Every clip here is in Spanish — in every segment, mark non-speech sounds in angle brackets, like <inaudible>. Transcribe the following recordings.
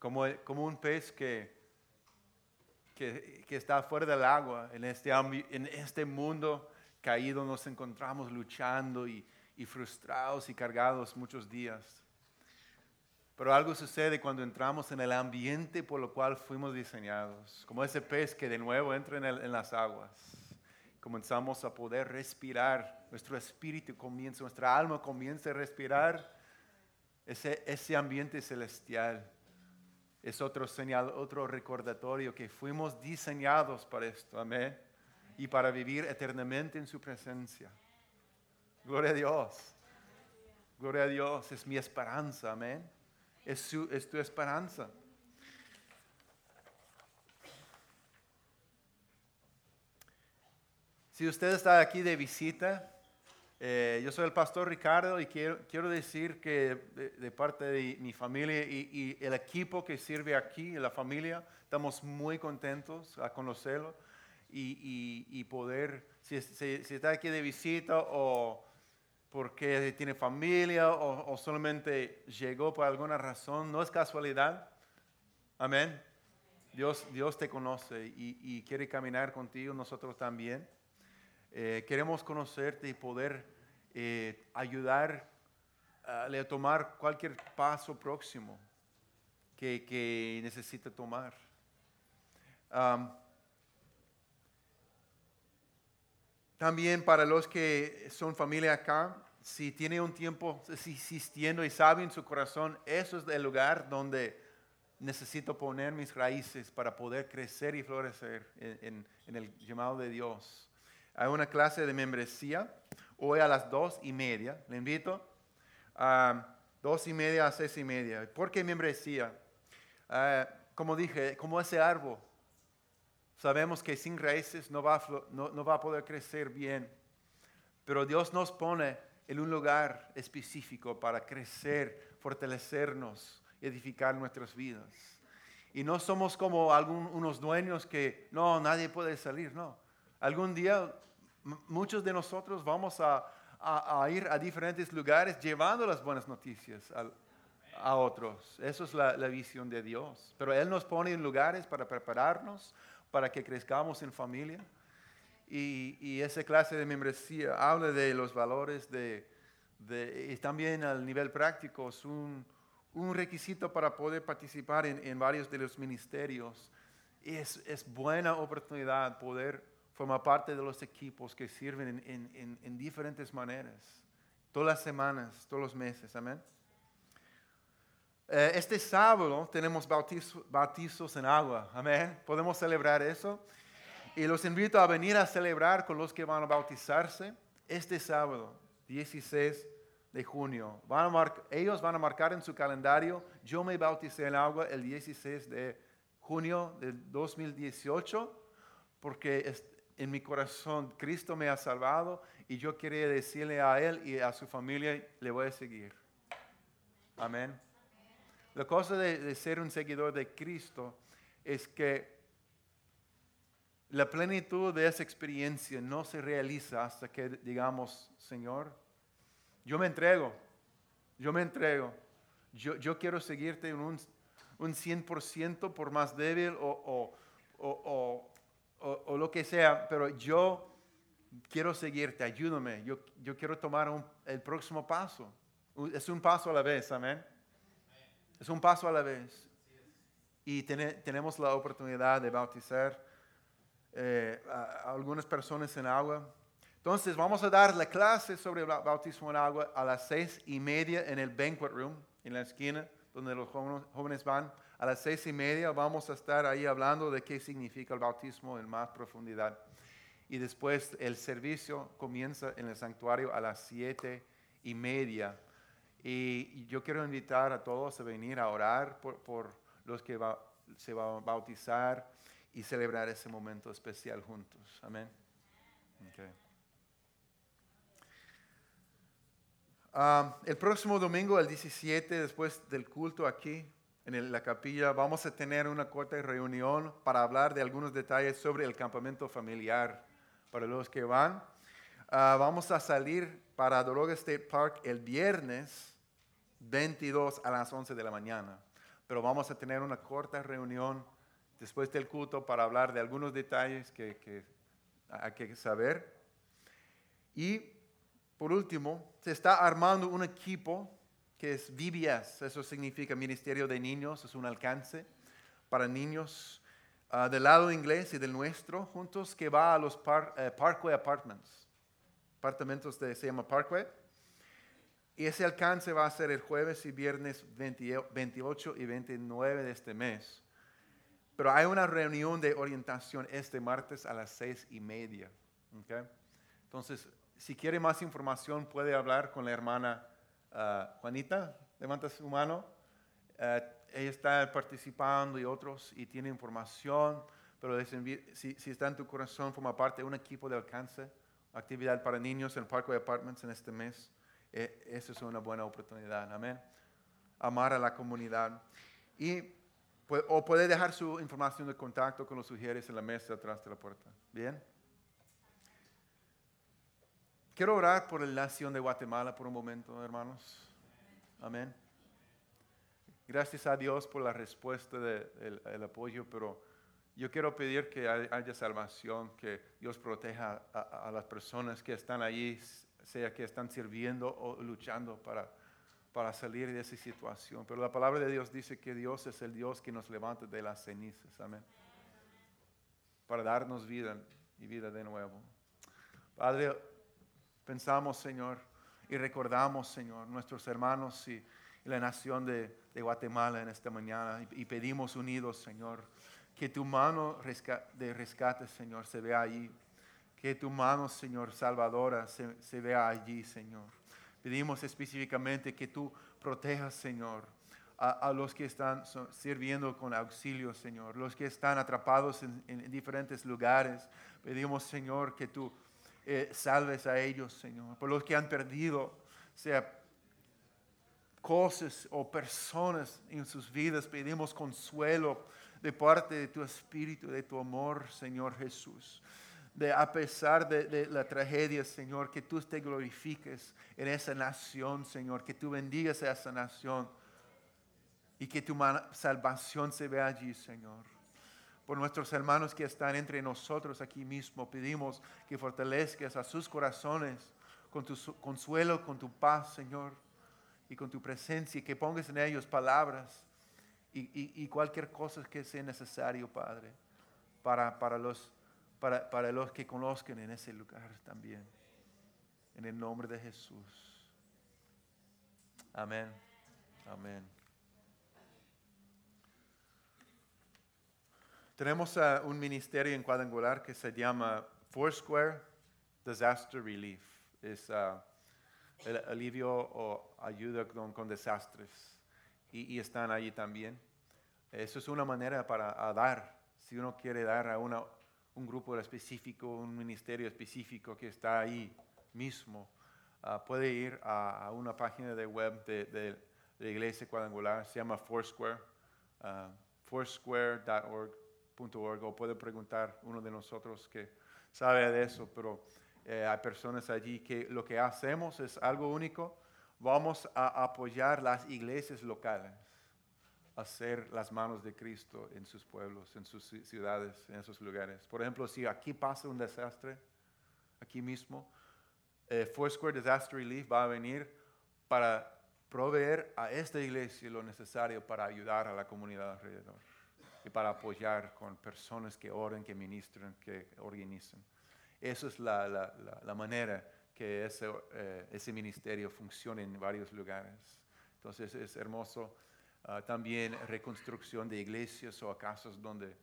como, como un pez que, que, que está fuera del agua, en este, en este mundo caído nos encontramos luchando y, y frustrados y cargados muchos días. Pero algo sucede cuando entramos en el ambiente por lo cual fuimos diseñados, como ese pez que de nuevo entra en, el- en las aguas. Comenzamos a poder respirar, nuestro espíritu comienza, nuestra alma comienza a respirar ese, ese ambiente celestial. Es otro señal, otro recordatorio que fuimos diseñados para esto, amén. Y para vivir eternamente en su presencia. Gloria a Dios. Gloria a Dios, es mi esperanza, amén. Es, su- es tu esperanza. Si usted está aquí de visita, eh, yo soy el pastor Ricardo y quiero, quiero decir que de, de parte de mi familia y, y el equipo que sirve aquí, la familia, estamos muy contentos a conocerlo y, y- y poder, si, si- si está aquí de visita o porque tiene familia o, o solamente llegó por alguna razón, no es casualidad. Amén. Dios, Dios te conoce y, y quiere caminar contigo, nosotros también. Eh, queremos conocerte y poder eh, ayudar a a tomar cualquier paso próximo que, que necesite tomar. Am, también para los que son familia acá, si tiene un tiempo existiendo y sabe en su corazón, eso es el lugar donde necesito poner mis raíces para poder crecer y florecer en el llamado de Dios. Hay una clase de membresía hoy a las dos y media. Le invito a dos y media a seis y media. ¿Por qué membresía? Ah, como dije, como ese árbol. Sabemos que sin raíces no va, a no- va a poder crecer bien. Pero Dios nos pone en un lugar específico para crecer, fortalecernos, edificar nuestras vidas. Y no somos como algún- unos dueños que no, nadie puede salir, no. Algún día muchos de nosotros vamos a, ir a diferentes lugares llevando las buenas noticias a otros. Eso es la, visión de Dios. Pero Él nos pone en lugares para prepararnos, para que crezcamos en familia. Y, y esa clase de membresía habla de los valores de, y también al nivel práctico es un, requisito para poder participar en, varios de los ministerios. Es, es buena oportunidad poder formar parte de los equipos que sirven en, en- en- en diferentes maneras, todas las semanas, todos los meses, amén. Eh, este sábado tenemos bautizo- bautizos en agua, amén. ¿Podemos celebrar eso? Y los invito a venir a celebrar con los que van a bautizarse este sábado, 16 de junio. Van a mar- ellos van a marcar en su calendario, yo me bauticé en agua el 16 de junio del 2018, porque es- en mi corazón Cristo me ha salvado y yo quería decirle a él y a su familia, le voy a seguir. Amén. La cosa de, ser un seguidor de Cristo es que la plenitud de esa experiencia no se realiza hasta que digamos, Señor, yo me entrego, yo me entrego, yo, yo quiero seguirte en un, un 100% por más débil o- o- o- o- o lo que sea, pero yo quiero seguirte, ayúdame, yo, yo quiero tomar un- el próximo paso. Es un paso a la vez, amén. Es un paso a la vez. Y tene- tenemos la oportunidad de bautizar eh, a, a algunas personas en agua. Entonces vamos a dar la clase sobre el ba- bautismo en agua a las seis y media en el banquet room, en la esquina donde los jóvenes van. A las seis y media vamos a estar ahí hablando de qué significa el bautismo en más profundidad. Y después el servicio comienza en el santuario a las siete y media. Y yo quiero invitar a todos a venir a orar por, por los que se van a bautizar y celebrar ese momento especial juntos. Amén. Ah, el próximo domingo, el 17, después del culto aquí en la capilla, vamos a tener una corta reunión para hablar de algunos detalles sobre el campamento familiar para los que van. Ah, vamos a salir para Doroga State Park el viernes 22 a las 11 de la mañana pero vamos a tener una corta reunión después del culto para hablar de algunos detalles que hay que saber. Y por último, se está armando un equipo que es VBS, eso significa Ministerio de Niños, es un alcance para niños ah, del lado inglés y del nuestro, juntos, que va a los eh, Parkway Apartments. Apartamentos de, se llama Parkway. Y ese alcance va a ser el jueves y viernes 28 y 29 de este mes. Pero hay una reunión de orientación este martes a las seis y media. Entonces, si quiere más información, puede hablar con la hermana ah, Juanita. Levanta su mano. Uh, ella está participando y otros y tiene información, pero si, está en tu corazón, forma parte de un equipo de alcance, actividad para niños en Parkway Apartments en este mes. Eh, esa es una buena oportunidad, amén. Amar a la comunidad. Y, o puede dejar su información de contacto con los sugieres en la mesa atrás de la puerta. Bien. Quiero orar por la nación de Guatemala por un momento, hermanos. Amén. Gracias a Dios por la respuesta del apoyo, pero yo quiero pedir que haya salvación, que Dios proteja a, a las personas que están allí sea que están sirviendo o luchando para, para salir de esa situación. Pero la palabra de Dios dice que Dios es el Dios que nos levanta de las cenizas. Amén. Para darnos vida y vida de nuevo. Padre, pensamos, Señor, y recordamos, Señor, nuestros hermanos y, la nación de, Guatemala en esta mañana. Y, pedimos unidos, Señor, que tu mano de rescate, Señor, se vea ahí que tu mano, Señor, salvadora se, vea allí, Señor. Pedimos específicamente que tú protejas, Señor, a, los que están sirviendo con auxilio, Señor, los que están atrapados en, diferentes lugares. Pedimos, Señor, que tú eh, salves a ellos, Señor, por los que han perdido, sea cosas o personas en sus vidas. Pedimos consuelo de parte de tu espíritu, de tu amor, Señor Jesús de a pesar de, la tragedia, Señor, que tú te glorifiques en esa nación, Señor, que tú bendigas a esa nación y que tu salvación se vea allí, Señor. Por nuestros hermanos que están entre nosotros aquí mismo, pedimos que fortalezcas a sus corazones con tu consuelo, con tu paz, Señor, y con tu presencia, y que pongas en ellos palabras y, cualquier cosa que sea necesario, Padre, para, para los para, los que conozcan en ese lugar también. En el nombre de Jesús. Amén. Amén. Tenemos un ministerio en cuadrangular que se llama Foursquare Disaster Relief. Es uh, el alivio o ayuda con, desastres. Y, están allí también. Eso es una manera para dar. Si uno quiere dar a un grupo específico, un ministerio específico que está ahí mismo, ah, puede ir a, una página de web de, la iglesia cuadrangular, se llama Foursquare, uh, o puede preguntar uno de nosotros que sabe de eso, pero eh, hay personas allí que lo que hacemos es algo único, vamos a apoyar las iglesias locales hacer las manos de Cristo en sus pueblos, en sus ciudades, en esos lugares. Por ejemplo, si aquí pasa un desastre, aquí mismo, eh, Foursquare Disaster Relief va a venir para proveer a esta iglesia lo necesario para ayudar a la comunidad alrededor y para apoyar con personas que oren, que ministren, que organizan. Esa es la, la, la, manera que ese, eh, ese ministerio funciona en varios lugares. Entonces es hermoso Ah, también reconstrucción de iglesias o casas donde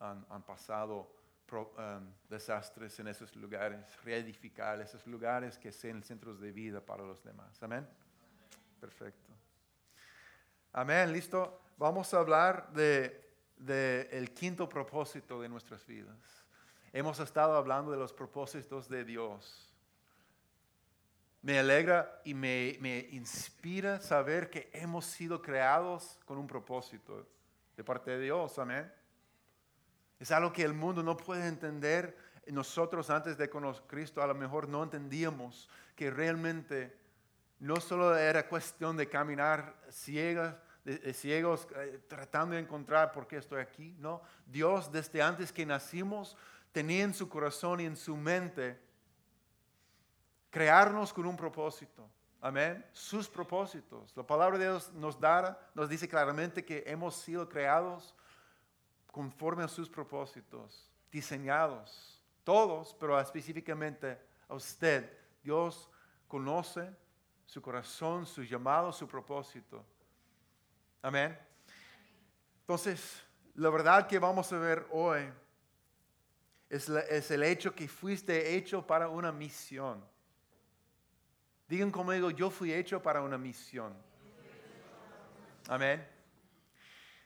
han, pasado um, desastres en esos lugares, reedificar esos lugares que sean centros de vida para los demás. Amén. Perfecto. Amén, listo. Vamos a hablar de, de el quinto propósito de nuestras vidas. Hemos estado hablando de los propósitos de Dios me alegra y me, inspira saber que hemos sido creados con un propósito de parte de Dios, amén. Es algo que el mundo no puede entender. Nosotros antes de conocer a Cristo a lo mejor no entendíamos que realmente no solo era cuestión de caminar ciegas ciegos eh, tratando de encontrar por qué estoy aquí. No, Dios desde antes que nacimos tenía en su corazón y en su mente crearnos con un propósito. Amén. Sus propósitos. La palabra de Dios nos da, nos dice claramente que hemos sido creados conforme a sus propósitos, diseñados, todos, pero específicamente a usted. Dios conoce su corazón, su llamado, su propósito. Amén. Entonces, la verdad que vamos a ver hoy es, el hecho que fuiste hecho para una misión. Digan conmigo, yo fui hecho para una misión. Amén.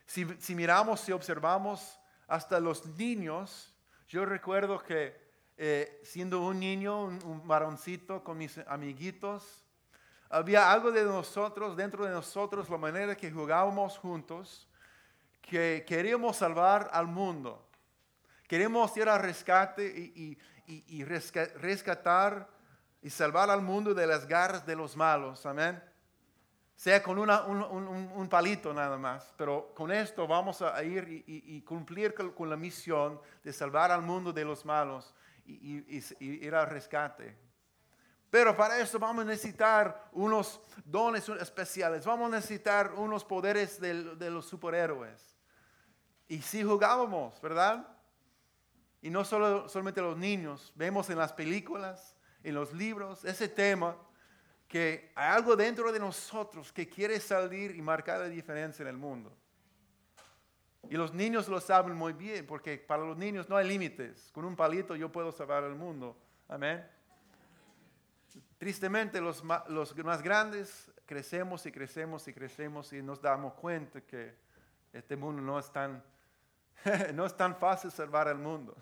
Si, miramos, si observamos hasta los niños, yo recuerdo que eh, siendo un niño, un, un varoncito con mis amiguitos, había algo de nosotros, dentro de nosotros, la manera que jugábamos juntos, que queríamos salvar al mundo. Queremos ir al rescate y, y rescatar y salvar al mundo de las garras de los malos. Amén. Sea con un, palito nada más, pero con esto vamos a ir y, cumplir con, la misión de salvar al mundo de los malos y, ir al rescate. Pero para eso vamos a necesitar unos dones especiales, vamos a necesitar unos poderes de, de los superhéroes. Y si jugábamos, ¿verdad? Y no solo, solamente los niños, vemos en las películas, en los libros, ese tema, que hay algo dentro de nosotros que quiere salir y marcar la diferencia en el mundo. Y los niños lo saben muy bien, porque para los niños no hay límites. Con un palito yo puedo salvar el mundo. Amén. Tristemente los, más grandes crecemos y crecemos y crecemos y nos damos cuenta que este mundo no es tan, <laughs> no es tan fácil salvar el mundo.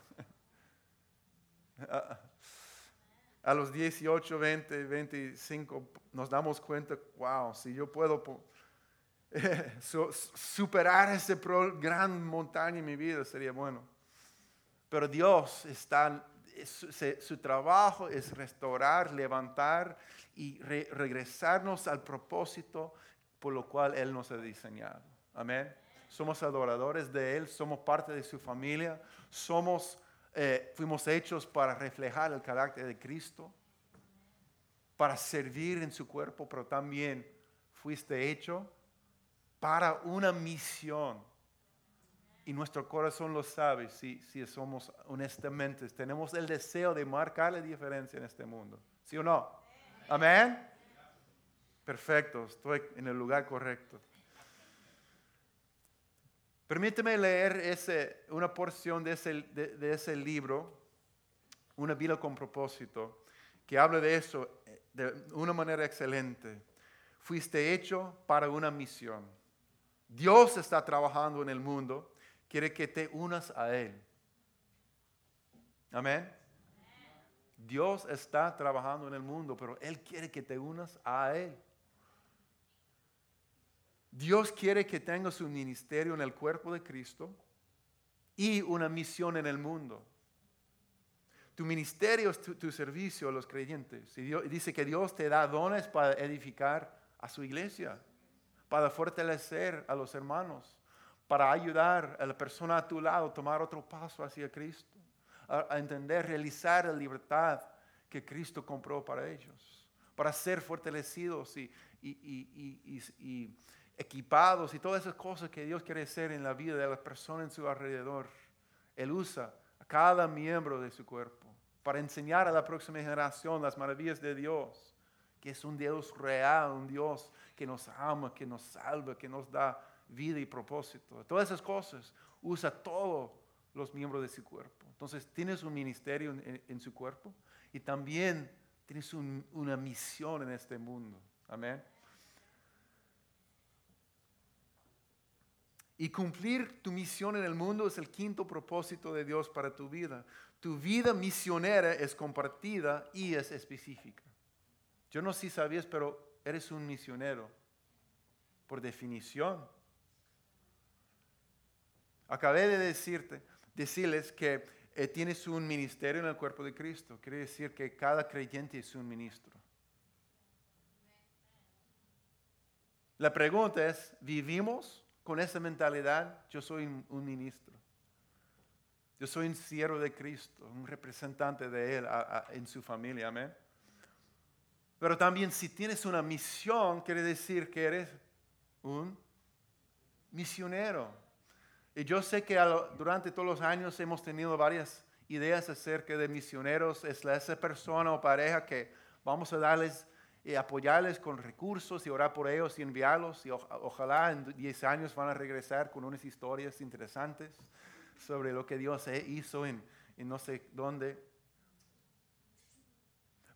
<laughs> A los 18, 20, 25 nos damos cuenta, wow, si yo puedo <laughs> superar ese gran montaña en mi vida sería bueno. Pero Dios está, su, trabajo es restaurar, levantar y regresarnos al propósito por lo cual Él nos ha diseñado. Amén. Somos adoradores de Él, somos parte de su familia, somos eh, fuimos hechos para reflejar el carácter de Cristo, para servir en su cuerpo, pero también fuiste hecho para una misión. Y nuestro corazón lo sabe si, somos honestamente. Tenemos el deseo de marcar la diferencia en este mundo. ¿Sí o no? Amén. Perfecto, estoy en el lugar correcto. Permíteme leer ese, una porción de ese, de, ese libro, Una vida con propósito, que habla de eso de una manera excelente. Fuiste hecho para una misión. Dios está trabajando en el mundo, quiere que te unas a Él. Amén. Dios está trabajando en el mundo, pero Él quiere que te unas a Él. Dios quiere que tengas un ministerio en el cuerpo de Cristo y una misión en el mundo. Tu ministerio es tu, servicio a los creyentes. Y dice que Dios te da dones para edificar a su iglesia, para fortalecer a los hermanos, para ayudar a la persona a tu lado a tomar otro paso hacia Cristo, a, entender, realizar la libertad que Cristo compró para ellos, para ser fortalecidos y, equipados y todas esas cosas que Dios quiere hacer en la vida de las personas en su alrededor. Él usa a cada miembro de su cuerpo para enseñar a la próxima generación las maravillas de Dios, que es un Dios real, un Dios que nos ama, que nos salva, que nos da vida y propósito. Todas esas cosas usa todos los miembros de su cuerpo. Entonces tienes un ministerio en, su cuerpo y también tienes una misión en este mundo. Amén. Y cumplir tu misión en el mundo es el quinto propósito de Dios para tu vida. Tu vida misionera es compartida y es específica. Yo no sé si sabías, pero eres un misionero, por definición. Acabé de decirte, decirles que eh, tienes un ministerio en el cuerpo de Cristo. Quiere decir que cada creyente es un ministro. La pregunta es, ¿vivimos con esa mentalidad? Yo soy un, ministro. Yo soy un siervo de Cristo, un representante de Él en su familia. Amén. Pero también si tienes una misión, quiere decir que eres un misionero. Y yo sé que durante todos los años hemos tenido varias ideas acerca de misioneros. Es la, esa persona o pareja que vamos a darles y apoyarles con recursos y orar por ellos y enviarlos. Y ojalá en 10 años van a regresar con unas historias interesantes sobre lo que Dios hizo en no sé dónde.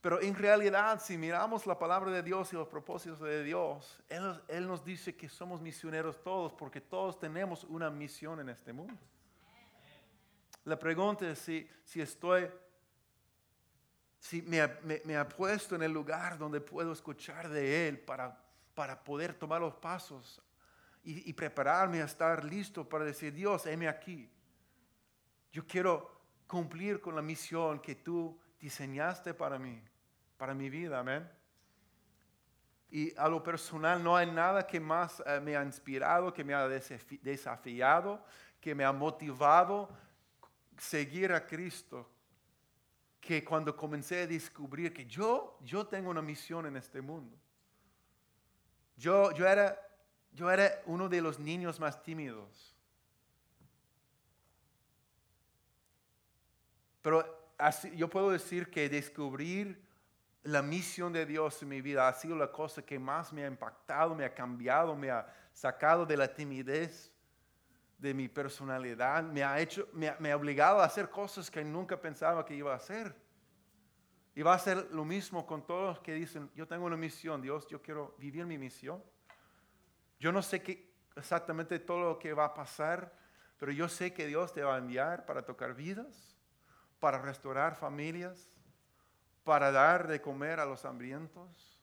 Pero en realidad, si miramos la palabra de Dios y los propósitos de Dios, Él, nos dice que somos misioneros todos porque todos tenemos una misión en este mundo. La pregunta es si, si estoy, si me, me, ha puesto en el lugar donde puedo escuchar de Él para, para poder tomar los pasos y, y prepararme a estar listo para decir, Dios, heme aquí. Yo quiero cumplir con la misión que tú diseñaste para mí para mi vida, amén. Y a lo personal no hay nada que más eh, me ha inspirado, que me ha desafiado, que me ha motivado seguir a Cristo, que cuando comencé a descubrir que yo, yo tengo una misión en este mundo. Yo, yo, era, yo era uno de los niños más tímidos. Pero así, yo puedo decir que descubrir la misión de Dios en mi vida ha sido la cosa que más me ha impactado, me ha cambiado, me ha sacado de la timidez de mi personalidad, me ha hecho, me ha, obligado a hacer cosas que nunca pensaba que iba a hacer. Y va a ser lo mismo con todos los que dicen, yo tengo una misión, Dios, yo quiero vivir mi misión. Yo no sé qué, exactamente todo lo que va a pasar, pero yo sé que Dios te va a enviar para tocar vidas, para restaurar familias, para dar de comer a los hambrientos,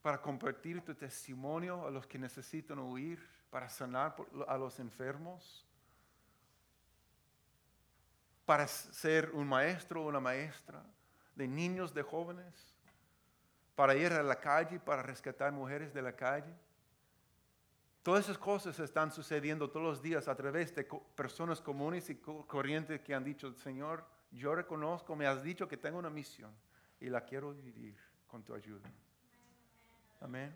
para compartir tu testimonio a los que necesitan huir, para sanar a los enfermos, para ser un maestro o una maestra de niños, de jóvenes, para ir a la calle, para rescatar mujeres de la calle. Todas esas cosas están sucediendo todos los días a través de personas comunes y corrientes que han dicho, Señor, yo reconozco, me has dicho que tengo una misión y la quiero vivir con tu ayuda. Amén.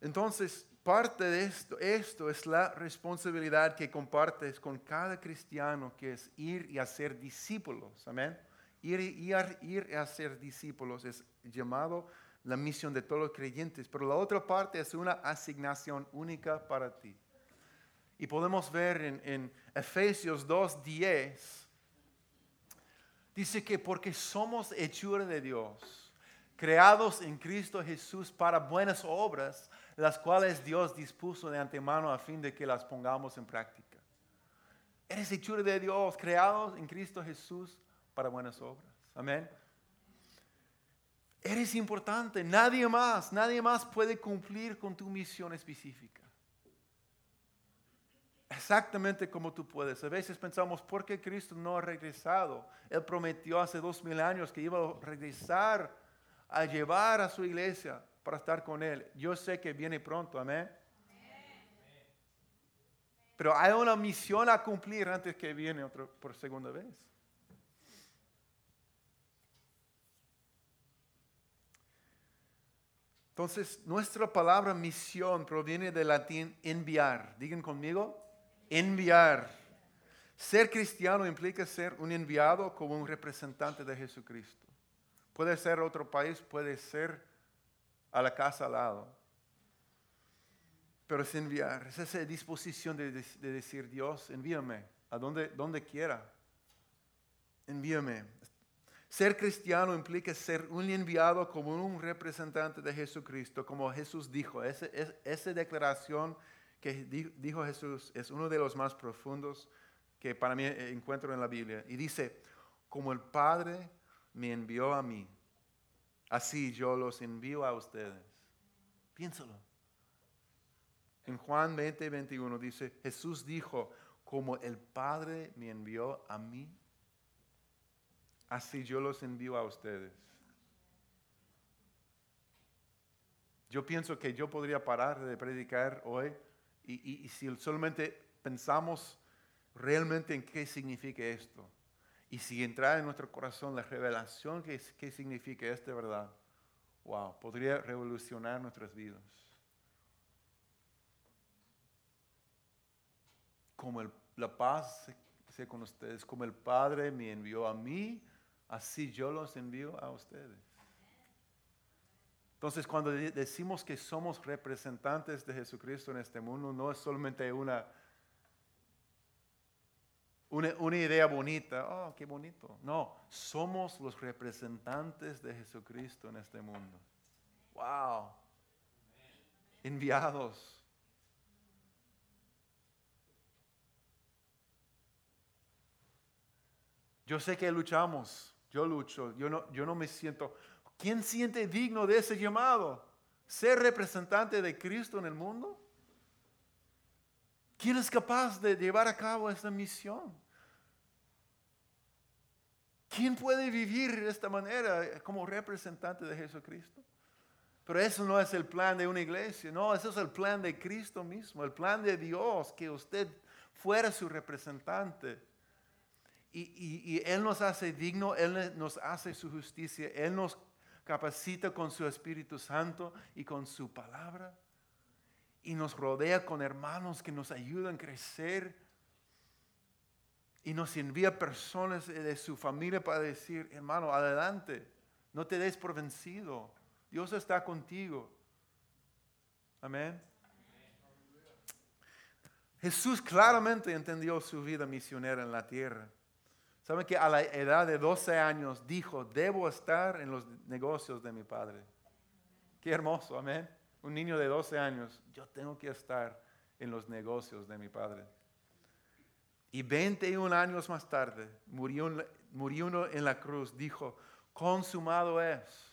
Entonces, parte de esto, esto es la responsabilidad que compartes con cada cristiano, que es ir y hacer discípulos. Amén. Ir, ir, ir y hacer discípulos es llamado la misión de todos los creyentes, pero la otra parte es una asignación única para ti. Y podemos ver en, Efesios 2.10, dice que porque somos hechura de Dios, creados en Cristo Jesús para buenas obras, las cuales Dios dispuso de antemano a fin de que las pongamos en práctica. Eres hechura de Dios, creados en Cristo Jesús para buenas obras. Amén. Eres importante, nadie más, nadie más puede cumplir con tu misión específica. Exactamente como tú puedes. A veces pensamos, ¿por qué Cristo no ha regresado? Él prometió hace dos mil años que iba a regresar a llevar a su iglesia para estar con Él. Yo sé que viene pronto, amén. Pero hay una misión a cumplir antes que viene otra, por segunda vez. Entonces, nuestra palabra misión proviene del latín enviar. Digan conmigo, enviar. Ser cristiano implica ser un enviado como un representante de Jesucristo. Puede ser otro país, puede ser a la casa al lado. Pero es enviar, es esa disposición de, decir, Dios, envíame a donde, donde quiera. Envíame. Ser cristiano implica ser un enviado como un representante de Jesucristo, como Jesús dijo. Esa, declaración que dijo Jesús es uno de los más profundos que para mí encuentro en la Biblia. Y dice, como el Padre me envió a mí, así yo los envío a ustedes. Piénsalo. En Juan 20, 21 dice, Jesús dijo, como el Padre me envió a mí, así yo los envío a ustedes. Yo pienso que yo podría parar de predicar hoy y, si solamente pensamos realmente en qué significa esto y si entra en nuestro corazón la revelación que, qué significa esta verdad, wow, podría revolucionar nuestras vidas. Como la paz sea con ustedes, como el Padre me envió a mí, así yo los envío a ustedes. Entonces, cuando decimos que somos representantes de Jesucristo en este mundo, no es solamente una, una, idea bonita, oh, qué bonito. No, somos los representantes de Jesucristo en este mundo. Wow. Enviados. Yo sé que luchamos, yo lucho, yo no, yo no me siento, ¿Quién siente digno de ese llamado? ¿Ser representante de Cristo en el mundo? ¿Quién es capaz de llevar a cabo esta misión? ¿Quién puede vivir de esta manera como representante de Jesucristo? Pero eso no es el plan de una iglesia, no, eso es el plan de Cristo mismo, el plan de Dios, que usted fuera su representante. Y, Él nos hace digno, Él nos hace su justicia, Él nos capacita con su Espíritu Santo y con su palabra. Y nos rodea con hermanos que nos ayudan a crecer. Y nos envía personas de su familia para decir, hermano, adelante, no te des por vencido. Dios está contigo. Amén. Jesús claramente entendió su vida misionera en la tierra. ¿Saben que a la edad de 12 años dijo, debo estar en los negocios de mi padre? Qué hermoso, amén. Un niño de 12 años, yo tengo que estar en los negocios de mi padre. Y 21 años más tarde, murió, murió uno en la cruz, dijo, consumado es.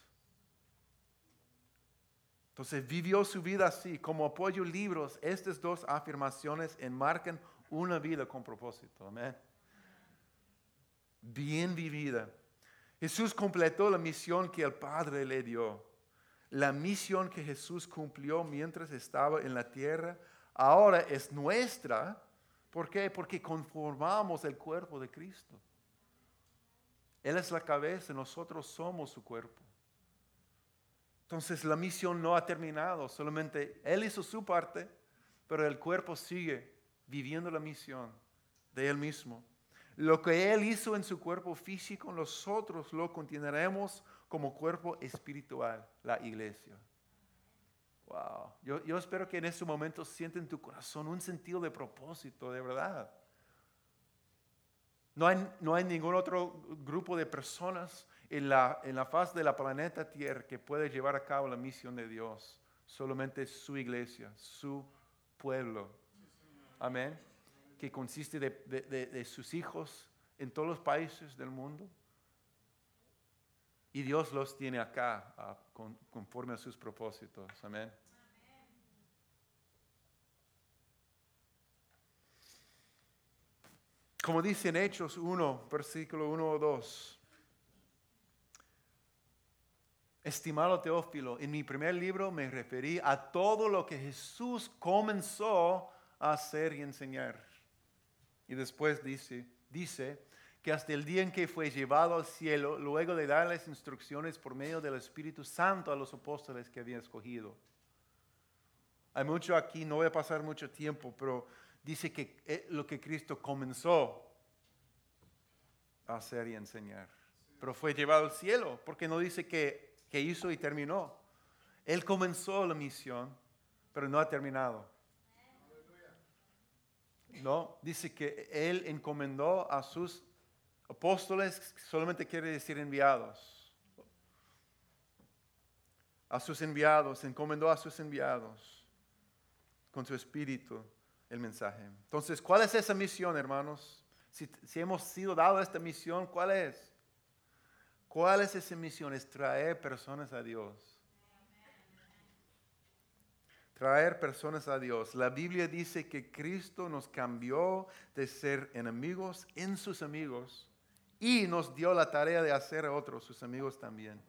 Entonces vivió su vida así, como apoyo libros, estas dos afirmaciones enmarcan una vida con propósito. Amén bien vivida. Jesús completó la misión que el Padre le dio. La misión que Jesús cumplió mientras estaba en la tierra, ahora es nuestra. ¿Por qué? Porque conformamos el cuerpo de Cristo. Él es la cabeza, nosotros somos su cuerpo. Entonces la misión no ha terminado, solamente Él hizo su parte, pero el cuerpo sigue viviendo la misión de Él mismo. Lo que Él hizo en su cuerpo físico, nosotros lo continuaremos como cuerpo espiritual, la iglesia. Wow. Yo, espero que en este momento sienta en tu corazón un sentido de propósito, de verdad. No hay, no hay ningún otro grupo de personas en la, en la faz de la planeta Tierra que pueda llevar a cabo la misión de Dios. Solamente su iglesia, su pueblo. Amén que consiste de, sus hijos en todos los países del mundo. Y Dios los tiene acá conforme a sus propósitos. Amén. Como dice en Hechos 1, versículo 1 o 2. Estimado Teófilo, en mi primer libro me referí a todo lo que Jesús comenzó a hacer y enseñar y después dice, dice que hasta el día en que fue llevado al cielo, luego de darles instrucciones por medio del Espíritu Santo a los apóstoles que había escogido. Hay mucho aquí, no voy a pasar mucho tiempo, pero dice que eh, lo que Cristo comenzó a hacer y enseñar. Pero fue llevado al cielo, porque no dice que, que hizo y terminó. Él comenzó la misión, pero no ha terminado. No, dice que Él encomendó a sus apóstoles, solamente quiere decir enviados. A sus enviados, encomendó a sus enviados con su espíritu el mensaje. Entonces, ¿cuál es esa misión, hermanos? Si, si hemos sido dados esta misión, ¿cuál es? ¿Cuál es esa misión? Es traer personas a Dios. Traer personas a Dios. La Biblia dice que Cristo nos cambió de ser enemigos en sus amigos y nos dio la tarea de hacer a otros sus amigos también.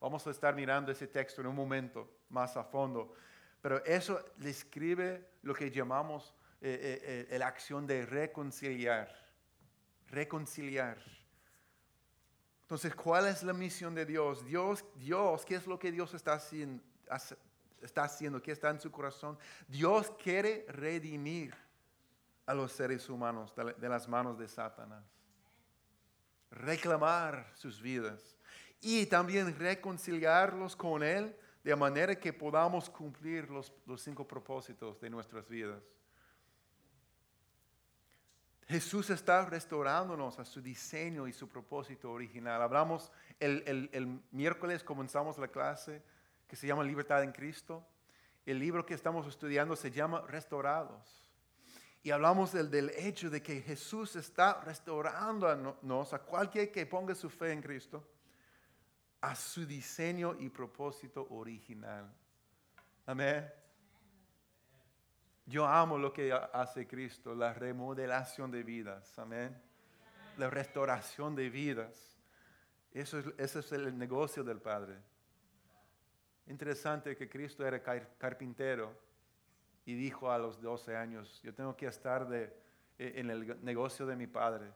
Vamos a estar mirando ese texto en un momento más a fondo, pero eso describe lo que llamamos eh, eh, la acción de reconciliar. Reconciliar. Entonces, ¿cuál es la misión de Dios? Dios, Dios, ¿qué es lo que Dios está haciendo? Está haciendo, que está en su corazón. Dios quiere redimir a los seres humanos de las manos de Satanás. Reclamar sus vidas y también reconciliarlos con Él de manera que podamos cumplir los, cinco propósitos de nuestras vidas. Jesús está restaurándonos a su diseño y su propósito original. Hablamos el miércoles, comenzamos la clase que se llama Libertad en Cristo. El libro que estamos estudiando se llama Restaurados. Y hablamos del, hecho de que Jesús está restaurándonos a cualquier que ponga su fe en Cristo a su diseño y propósito original. Amén. Yo amo lo que hace Cristo, la remodelación de vidas. Amén. La restauración de vidas. Eso es, ese es el negocio del Padre. Interesante que Cristo era carpintero y dijo a los 12 años, yo tengo que estar de, e, en el negocio de mi padre.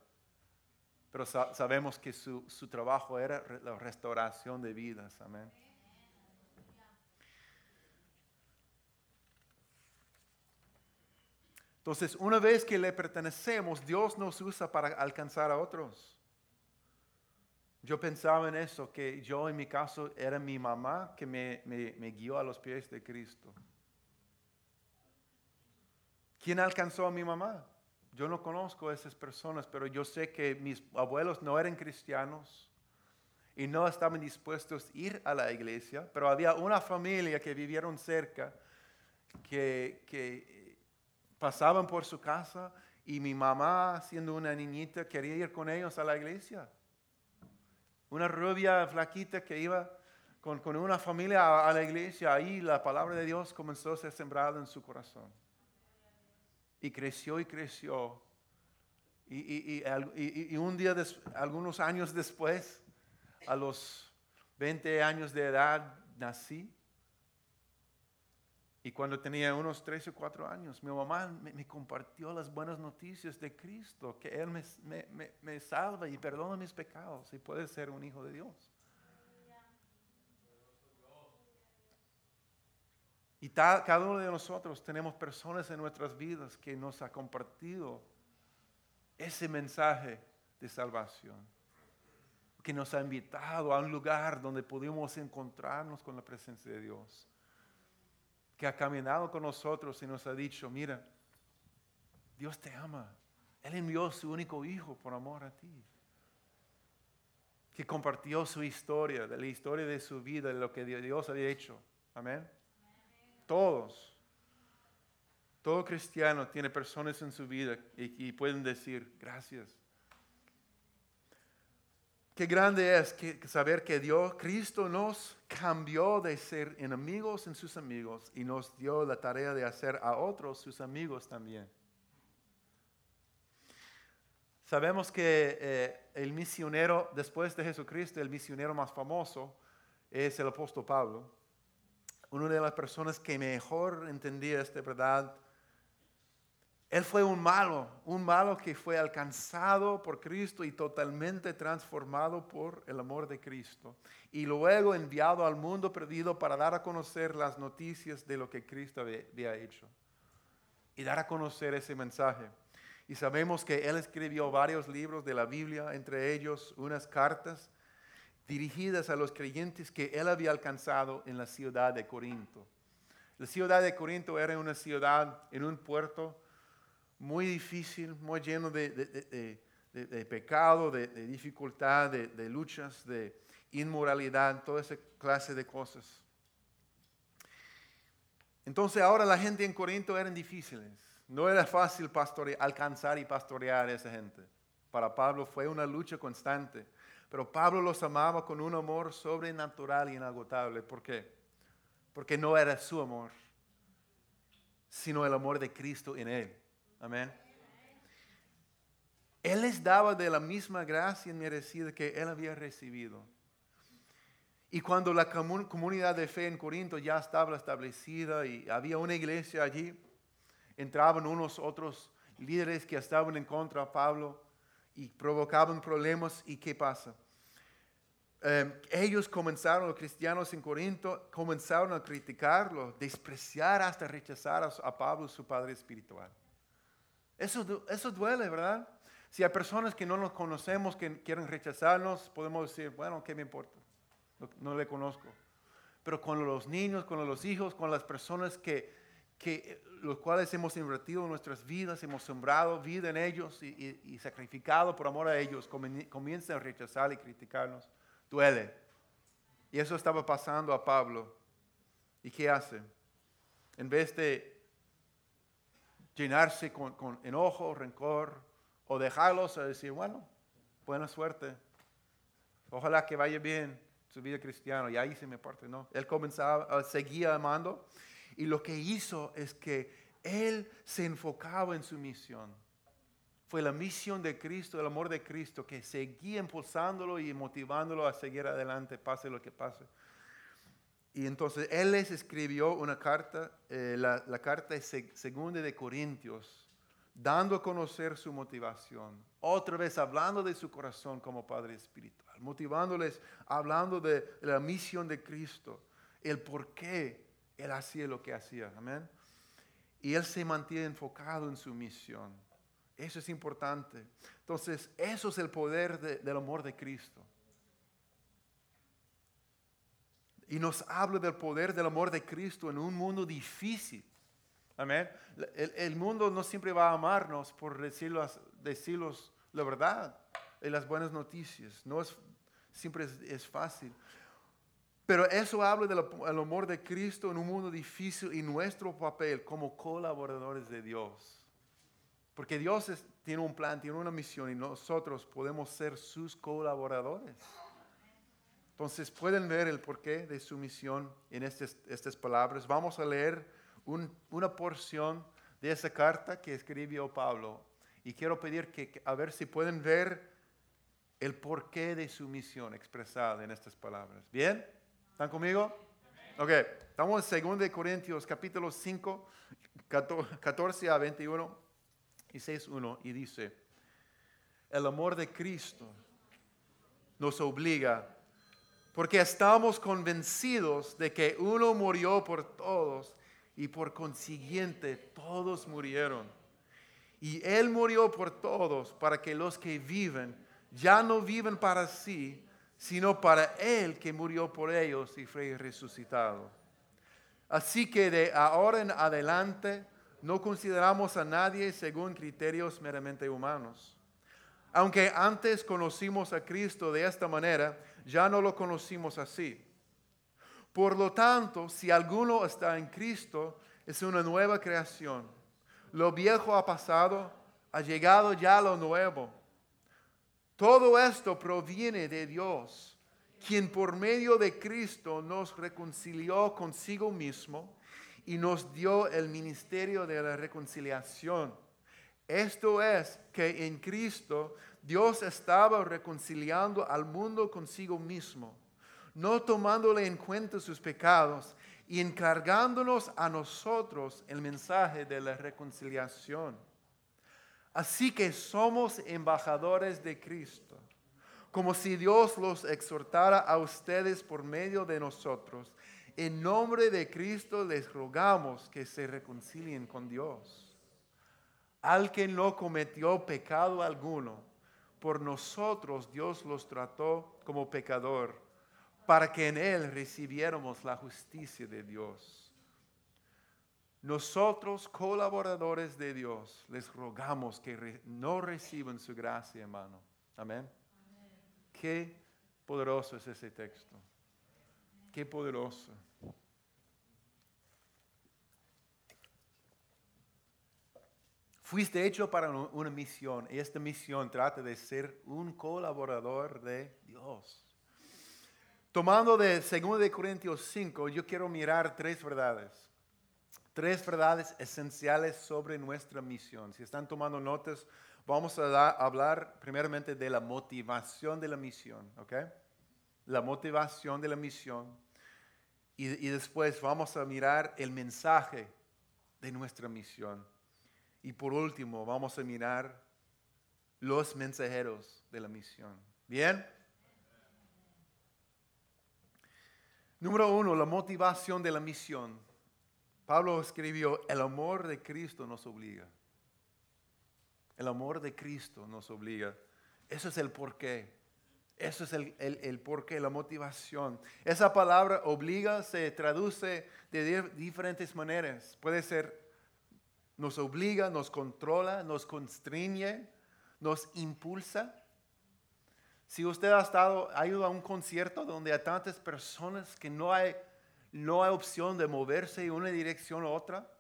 Pero sabemos que su, su trabajo era la restauración de vidas. Amén. Entonces, una vez que le pertenecemos, Dios nos usa para alcanzar a otros. Yo pensaba en eso, que yo en mi caso era mi mamá que me, guió a los pies de Cristo. ¿Quién alcanzó a mi mamá? Yo no conozco a esas personas, pero yo sé que mis abuelos no eran cristianos y no estaban dispuestos a ir a la iglesia, pero había una familia que vivieron cerca que, que pasaban por su casa y mi mamá, siendo una niñita, quería ir con ellos a la iglesia. Una rubia flaquita que iba con, una familia a, la iglesia, ahí la palabra de Dios comenzó a ser sembrada en su corazón. Y creció y creció. Y, y, un día, algunos años después, a los 20 años de edad, nací. Y cuando tenía unos 3 o 4 años, mi mamá me, compartió las buenas noticias de Cristo, que Él me, salva y perdona mis pecados y puede ser un hijo de Dios. Y cada uno de nosotros tenemos personas en nuestras vidas que nos ha compartido ese mensaje de salvación, que nos ha invitado a un lugar donde pudimos encontrarnos con la presencia de Dios que ha caminado con nosotros y nos ha dicho, mira, Dios te ama. Él envió su único hijo por amor a ti. Que compartió su historia, de la historia de su vida, de lo que Dios había hecho. Amén. Todos. Todo cristiano tiene personas en su vida y, y pueden decir, gracias. Qué grande es saber que Dios, Cristo nos cambió de ser enemigos en sus amigos y nos dio la tarea de hacer a otros sus amigos también. Sabemos que eh, el misionero, después de Jesucristo, el misionero más famoso es el apóstol Pablo. Una de las personas que mejor entendía esta verdad él fue un malo, un malo que fue alcanzado por Cristo y totalmente transformado por el amor de Cristo. Y luego enviado al mundo perdido para dar a conocer las noticias de lo que Cristo había hecho. Y dar a conocer ese mensaje. Y sabemos que Él escribió varios libros de la Biblia, entre ellos unas cartas dirigidas a los creyentes que Él había alcanzado en la ciudad de Corinto. La ciudad de Corinto era una ciudad en un puerto muy difícil, muy lleno de, pecado, de, dificultad, de, luchas, de inmoralidad, toda esa clase de cosas. Entonces ahora la gente en Corinto eran difíciles. No era fácil alcanzar y pastorear a esa gente. Para Pablo fue una lucha constante. Pero Pablo los amaba con un amor sobrenatural y inagotable. ¿Por qué? Porque no era su amor, sino el amor de Cristo en él. Amén. Él les daba de la misma gracia merecida que él había recibido. Y cuando la comunidad de fe en Corinto ya estaba establecida y había una iglesia allí, entraban unos otros líderes que estaban en contra de Pablo y provocaban problemas. ¿Y qué pasa? Em, ellos comenzaron, los cristianos en Corinto, comenzaron a criticarlo, despreciar hasta rechazar a, Pablo, su padre espiritual. Eso, eso duele, ¿verdad? Si hay personas que no nos conocemos, que quieren rechazarnos, podemos decir, bueno, ¿qué me importa? No, le conozco. Pero con los niños, con los hijos, con las personas que, que los cuales hemos invertido nuestras vidas, hemos sembrado vida en ellos y, y sacrificado por amor a ellos, comienzan a rechazar y criticarnos duele. Y eso estaba pasando a Pablo. ¿Y qué hace? En vez de llenarse con, enojo, rencor, o dejarlos a decir, bueno, buena suerte, ojalá que vaya bien su vida cristiana, y ahí se me parte, ¿no? Él comenzaba, seguía amando, y lo que hizo es que él se enfocaba en su misión. Fue la misión de Cristo, el amor de Cristo, que seguía impulsándolo y motivándolo a seguir adelante, pase lo que pase. Y entonces Él les escribió una carta, eh, la, carta segunda de Corintios, dando a conocer su motivación. Otra vez hablando de su corazón como Padre Espiritual, motivándoles, hablando de la misión de Cristo, el por qué Él hacía lo que hacía. Amén. Y Él se mantiene enfocado en su misión. Eso es importante. Entonces, eso es el poder del amor de Cristo. Y nos habla del poder del amor de Cristo en un mundo difícil. Amén. El, mundo no siempre va a amarnos por decirlos, decirlos la verdad y las buenas noticias. No es, siempre es, fácil. Pero eso habla del amor de Cristo en un mundo difícil y nuestro papel como colaboradores de Dios. Porque Dios tiene un plan, tiene una misión y nosotros podemos ser sus colaboradores. Entonces pueden ver el porqué de su misión en estas, estas palabras. Vamos a leer una porción de esa carta que escribió Pablo. Y quiero pedir que, a ver si pueden ver el porqué de su misión expresada en estas palabras. ¿Bien? ¿Están conmigo? Ok, estamos en 2 Corintios capítulo 5, 14 a 21 y 6.1 y dice, el amor de Cristo nos obliga, porque estamos convencidos de que uno murió por todos y por consiguiente todos murieron. Y Él murió por todos para que los que viven ya no viven para sí, sino para Él que murió por ellos y fue resucitado. Así que de ahora en adelante, no consideramos a nadie según criterios meramente humanos. Aunque antes conocimos a Cristo de esta manera, ya no lo conocimos así. Por lo tanto, si alguno está en Cristo, es una nueva creación. Lo viejo ha pasado, ha llegado ya lo nuevo. Todo esto proviene de Dios, quien por medio de Cristo nos reconcilió consigo mismo y nos dio el ministerio de la reconciliación. Esto es que en Cristo Dios estaba reconciliando al mundo consigo mismo, no tomándole en cuenta sus pecados y encargándonos a nosotros el mensaje de la reconciliación. Así que somos embajadores de Cristo, como si Dios los exhortara a ustedes por medio de nosotros en nombre de Cristo les rogamos que se reconcilien con Dios. Al que no cometió pecado alguno, por nosotros Dios los trató como pecador, para que en él recibiéramos la justicia de Dios. Nosotros, colaboradores de Dios, les rogamos que no reciban su gracia, hermano. Amén. Qué poderoso es ese texto. Qué poderoso. Fuiste hecho para una misión y esta misión trata de ser un colaborador de Dios. Tomando de 2 de Corintios 5, yo quiero mirar tres verdades. Tres verdades esenciales sobre nuestra misión. Si están tomando notas, vamos a hablar primeramente de la motivación de la misión, ¿ok? La motivación de la misión. Y, y después vamos a mirar el mensaje de nuestra misión. Y por último, vamos a mirar los mensajeros de la misión. ¿Bien? Número uno, la motivación de la misión. Pablo escribió, el amor de Cristo nos obliga. El amor de Cristo nos obliga. Eso es el porqué. Eso es el, el, el porqué, la motivación. Esa palabra obliga se traduce de diferentes maneras. Puede ser, nos obliga, nos controla, nos constriñe, nos impulsa. Si usted ha estado, ha ido a un concierto donde hay tantas personas que no hay, no hay opción de moverse en una dirección u otra,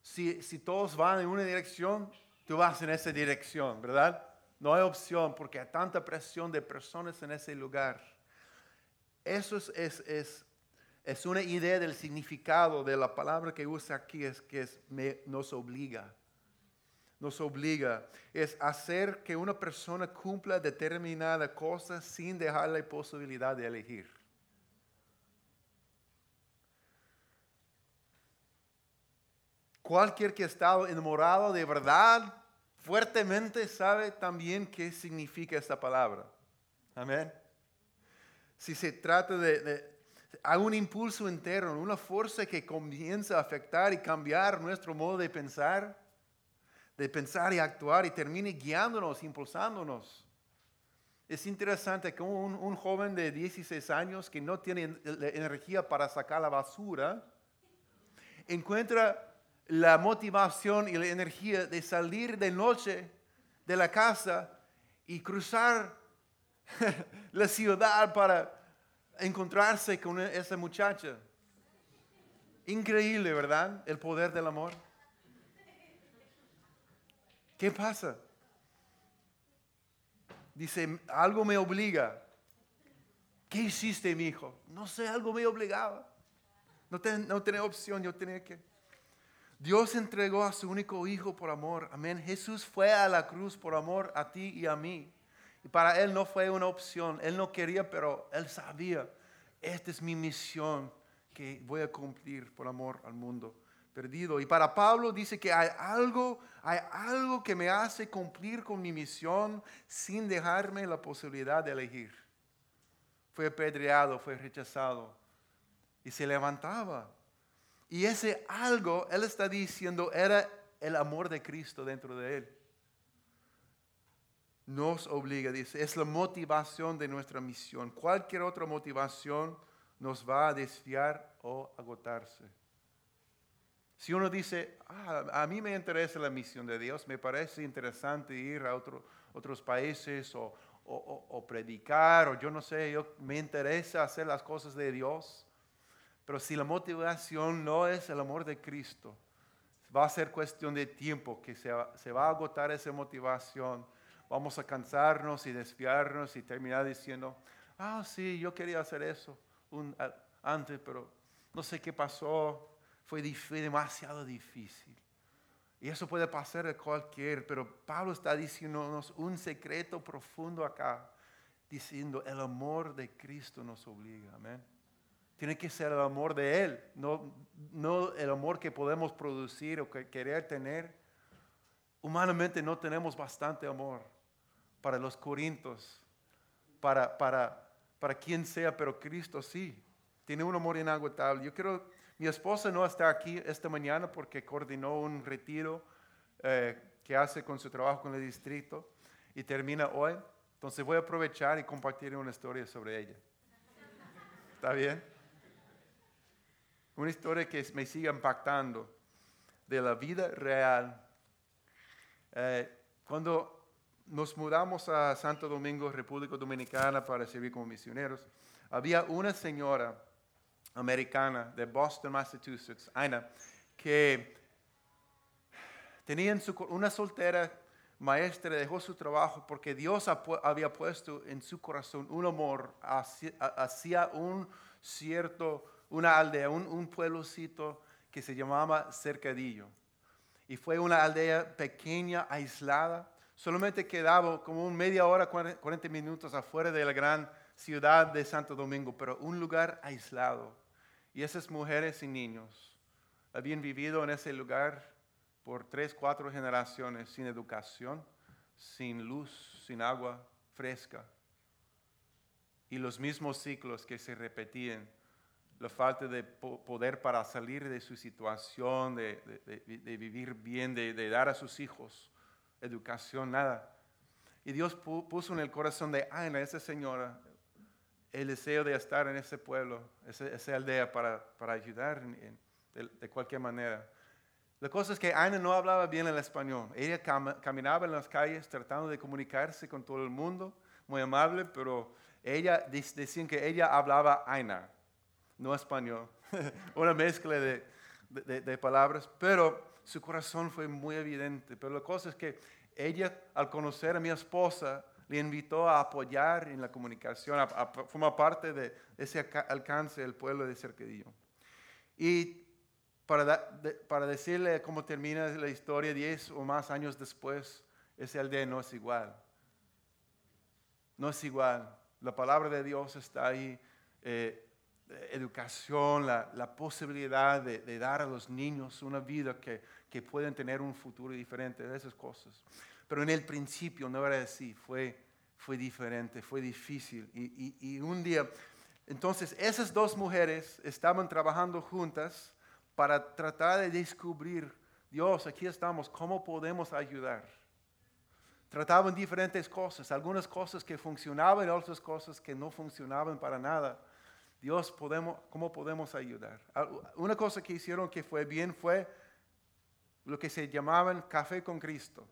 si, si todos van en una dirección, tú vas en esa dirección, ¿verdad? No hay opción porque hay tanta presión de personas en ese lugar. Eso es, es, es, es una idea del significado de la palabra que usa aquí, es que nos obliga nos obliga es hacer que una persona cumpla determinada cosa sin dejar la posibilidad de elegir. Cualquier que ha estado enamorado de verdad, fuertemente sabe también qué significa esta palabra. Amén. Si se trata de hay un impulso interno, una fuerza que comienza a afectar y cambiar nuestro modo de pensar, de pensar y actuar y termine guiándonos, impulsándonos. Es interesante que un, un, joven de 16 años que no tiene energía para sacar la basura, encuentra la motivación y la energía de salir de noche de la casa y cruzar <laughs> la ciudad para encontrarse con esa muchacha. Increíble, ¿verdad? El poder del amor. ¿Qué pasa? Dice, algo me obliga. ¿Qué hiciste, mi hijo? No sé, algo me obligaba. No, no tenía opción, yo tenía que. Dios entregó a su único hijo por amor. Amén. Jesús fue a la cruz por amor a ti y a mí. Y para él no fue una opción. Él no quería, pero él sabía. Esta es mi misión que voy a cumplir por amor al mundo perdido. Y para Pablo dice que hay algo, hay algo que me hace cumplir con mi misión sin dejarme la posibilidad de elegir. Fue apedreado, fue rechazado y se levantaba. Y ese algo, él está diciendo, era el amor de Cristo dentro de él. Nos obliga, dice, es la motivación de nuestra misión. Cualquier otra motivación nos va a desviar o agotarse. Si uno dice, ah, a mí me interesa la misión de Dios, me parece interesante ir a otros países o, o, predicar, o yo no sé, yo, me interesa hacer las cosas de Dios, pero si la motivación no es el amor de Cristo, va a ser cuestión de tiempo que se, se va a agotar esa motivación. Vamos a cansarnos y desviarnos y terminar diciendo, ah, sí, yo quería hacer eso antes, pero no sé qué pasó, fue, demasiado difícil. Y eso puede pasar a cualquier, pero Pablo está diciéndonos un secreto profundo acá, diciendo, el amor de Cristo nos obliga, amén. Tiene que ser el amor de Él, no, no el amor que podemos producir o que querer tener. Humanamente no tenemos bastante amor para los corintios, para, para, para quien sea, pero Cristo sí. Tiene un amor inagotable. Yo quiero mi esposa no está aquí esta mañana porque coordinó un retiro eh, que hace con su trabajo con el distrito y termina hoy. Entonces voy a aprovechar y compartir una historia sobre ella. ¿Está bien? Una historia que me sigue impactando de la vida real. Eh, cuando nos mudamos a Santo Domingo, República Dominicana, para servir como misioneros, había una señora americana de Boston, Massachusetts, Aina, que tenía una soltera maestra, dejó su trabajo porque Dios había puesto en su corazón un amor hacia, un cierto, una aldea, un, un pueblocito que se llamaba Cercadillo. Y fue una aldea pequeña, aislada. Solamente quedaba como media hora, 40 minutos afuera de la gran ciudad de Santo Domingo, pero un lugar aislado. Y esas mujeres y niños habían vivido en ese lugar por tres, cuatro generaciones sin educación, sin luz, sin agua fresca. Y los mismos ciclos que se repetían la falta de poder para salir de su situación, de, vivir bien, de, dar a sus hijos educación, nada. Y Dios puso en el corazón de Ana, esa señora, el deseo de estar en ese pueblo, esa, aldea, para, ayudar de, cualquier manera. La cosa es que Ana no hablaba bien el español. Ella caminaba en las calles tratando de comunicarse con todo el mundo, muy amable, pero ella decían que ella hablaba Aina no español, <laughs> una mezcla de, palabras, pero su corazón fue muy evidente. Pero la cosa es que ella, al conocer a mi esposa, le invitó a apoyar en la comunicación, a, formar parte de ese alcance del pueblo de Cercadillo. Y para, para decirle cómo termina la historia, diez o más años después, ese aldea no es igual. No es igual. La palabra de Dios está ahí. Eh, educación, la, posibilidad de, dar a los niños una vida que, que pueden tener un futuro diferente, esas cosas. Pero en el principio no era así, fue, fue diferente, fue difícil. Y, y, un día, entonces esas dos mujeres estaban trabajando juntas para tratar de descubrir, Dios, aquí estamos, ¿cómo podemos ayudar? Trataban diferentes cosas, algunas cosas que funcionaban y otras cosas que no funcionaban para nada. Dios, podemos, ¿cómo podemos ayudar? Una cosa que hicieron que fue bien fue lo que se llamaban café con Cristo.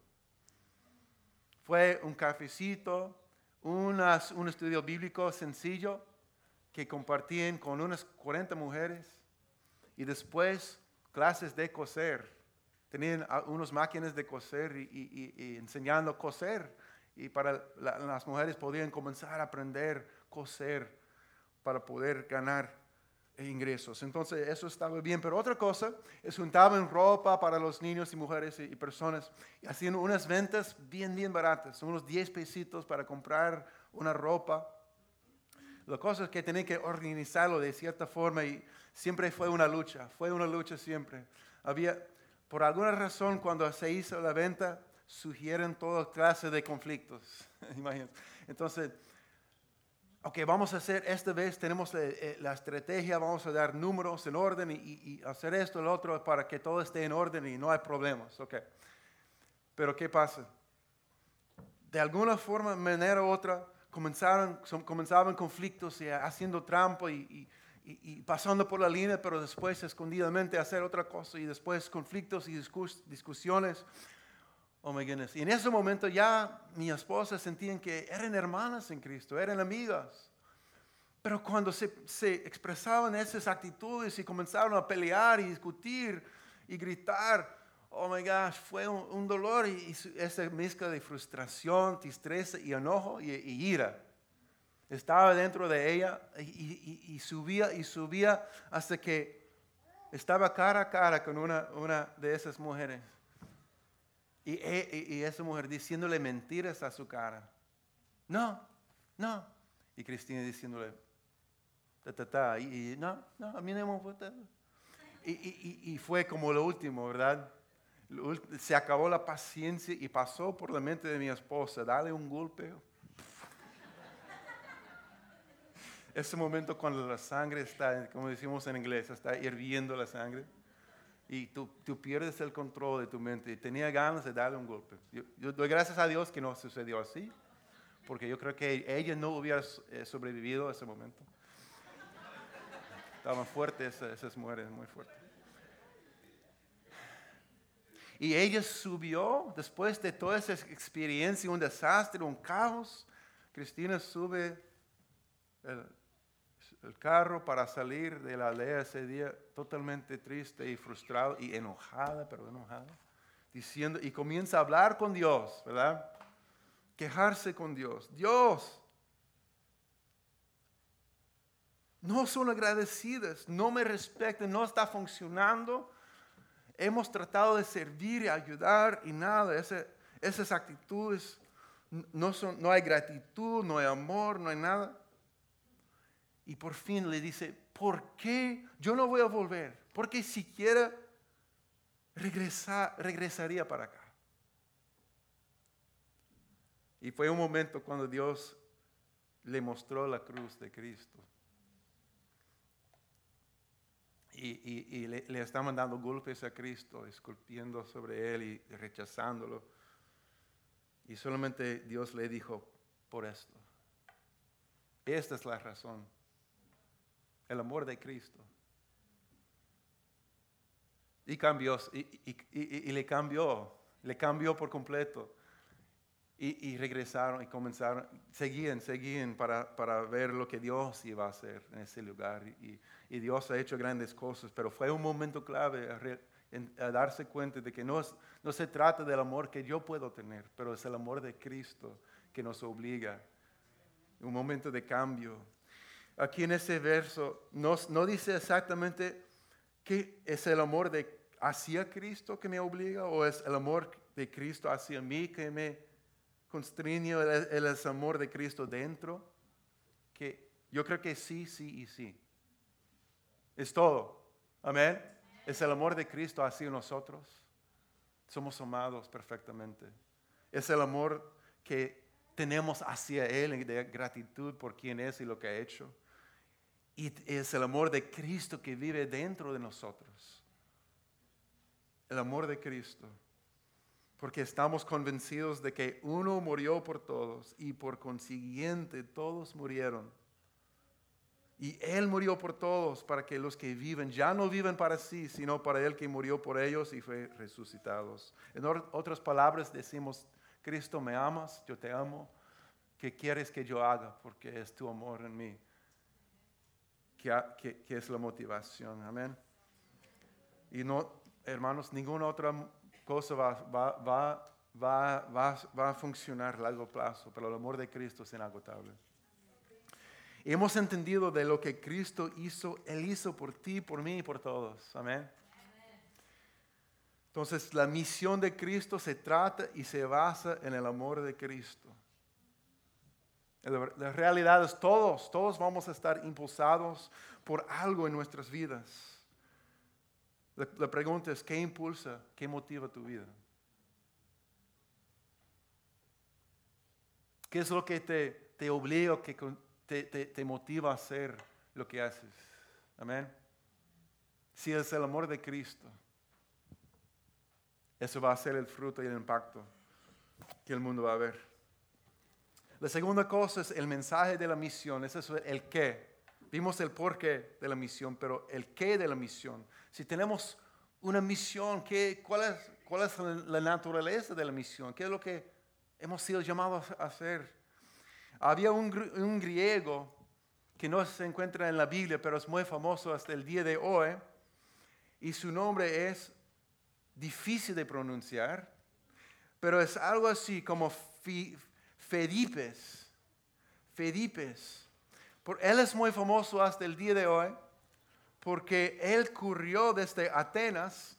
Fue un cafecito, un estudio bíblico sencillo que compartían con unas 40 mujeres y después clases de coser. Tenían unas máquinas de coser y, enseñando a coser y para las mujeres podían comenzar a aprender a coser para poder ganar ingresos. Entonces eso estaba bien, pero otra cosa es juntaban ropa para los niños y mujeres y, personas y hacían unas ventas bien, bien baratas, unos 10 pesitos para comprar una ropa. La cosa es que tenían que organizarlo de cierta forma y siempre fue una lucha, fue una lucha siempre. Había, por alguna razón, cuando se hizo la venta, sugieren toda clase de conflictos. <laughs> Entonces, ok, vamos a hacer, esta vez tenemos eh, eh, la, estrategia, vamos a dar números en orden y, hacer esto, lo otro, para que todo esté en orden y no hay problemas, ok. Pero ¿qué pasa? De alguna forma, manera u otra, comenzaron, comenzaban conflictos y haciendo trampa y, pasando por la línea, pero después escondidamente hacer otra cosa y después conflictos y discusiones. Oh my goodness. Y en ese momento ya mi esposa sentían que eran hermanas en Cristo, eran amigas. Pero cuando se, se, expresaban esas actitudes y comenzaron a pelear y discutir y gritar, oh my gosh, fue un, dolor y, esa mezcla de frustración, tristeza y enojo y, ira. Estaba dentro de ella y, y, subía y subía hasta que estaba cara a cara con una, una de esas mujeres. E, y, esa mujer diciéndole mentiras a su cara. No, no. Y Cristina diciéndole, ta, ta, ta. Y, no, no, a mí no me importa. Y, y, fue como lo último, ¿verdad? Se acabó la paciencia y pasó por la mente de mi esposa, dale un golpe. Ese momento cuando la sangre está, como decimos en inglés, está hirviendo la sangre y tú, pierdes el control de tu mente. Tenía ganas de darle un golpe. Yo, doy gracias a Dios que no sucedió así, porque yo creo que ella no hubiera eh, sobrevivido a ese momento. Estaban fuertes esas mujeres, muy fuertes. Y ella subió, después de toda esa experiencia, un desastre, un caos, Cristina sube el carro para salir de la aldea ese día totalmente triste y frustrado y enojada, pero enojada, diciendo, y comienza a hablar con Dios, ¿verdad? Quejarse con Dios. Dios, no son agradecidas, no me respetan, no está funcionando. Hemos tratado de servir y ayudar y nada, esas actitudes no, son, no hay gratitud, no hay amor, no hay nada. Y por fin le dice, ¿por qué yo no voy a volver? Porque siquiera regresar, regresaría para acá. Y fue un momento cuando Dios le mostró la cruz de Cristo. Y, le, le, estaban dando golpes a Cristo, esculpiendo sobre él y rechazándolo. Y solamente Dios le dijo, por esto. Esta es la razón. El amor de Cristo. Y cambió, y, le cambió, le cambió por completo. Y, regresaron y comenzaron, seguían, seguían para, para, ver lo que Dios iba a hacer en ese lugar. Y, Dios ha hecho grandes cosas, pero fue un momento clave a, darse cuenta de que no, no se trata del amor que yo puedo tener, pero es el amor de Cristo que nos obliga. Un momento de cambio. Aquí en ese verso no, dice exactamente que es el amor de hacia Cristo que me obliga o es el amor de Cristo hacia mí que me constriñe, el, el amor de Cristo dentro. Que yo creo que sí, sí y sí. Es todo. Amén. Es el amor de Cristo hacia nosotros. Somos amados perfectamente. Es el amor que tenemos hacia Él de gratitud por quien es y lo que ha hecho. Y es el amor de Cristo que vive dentro de nosotros. El amor de Cristo. Porque estamos convencidos de que uno murió por todos y por consiguiente todos murieron y Él murió por todos para que los que viven ya no viven para sí, sino para Él que murió por ellos y fue resucitados. En otras palabras decimos, Cristo me amas, yo te amo, ¿qué quieres que yo haga? Porque es tu amor en mí. Que, es la motivación, amén. Y no, hermanos, ninguna otra cosa va, va, va, va a funcionar a largo plazo, pero el amor de Cristo es inagotable. Hemos entendido de lo que Cristo hizo, Él hizo por ti, por mí y por todos. Amén. Entonces la misión de Cristo se trata y se basa en el amor de Cristo. La realidad es todos, todos vamos a estar impulsados por algo en nuestras vidas. La, pregunta es, ¿qué impulsa, qué motiva tu vida? ¿Qué es lo que te, te obliga, que, te, motiva a hacer lo que haces. Amén. Si es el amor de Cristo, eso va a ser el fruto y el impacto que el mundo va a ver. La segunda cosa es el mensaje de la misión, ese es el qué. Vimos el porqué de la misión, pero el qué de la misión. Si tenemos una misión, ¿qué, cuál, es, ¿cuál es la naturaleza de la misión? ¿Qué es lo que hemos sido llamados a hacer? Había un, griego que no se encuentra en la Biblia, pero es muy famoso hasta el día de hoy, y su nombre es difícil de pronunciar, pero es algo así como Fedipes. Fedipes. él es muy famoso hasta el día de hoy porque él corrió desde Atenas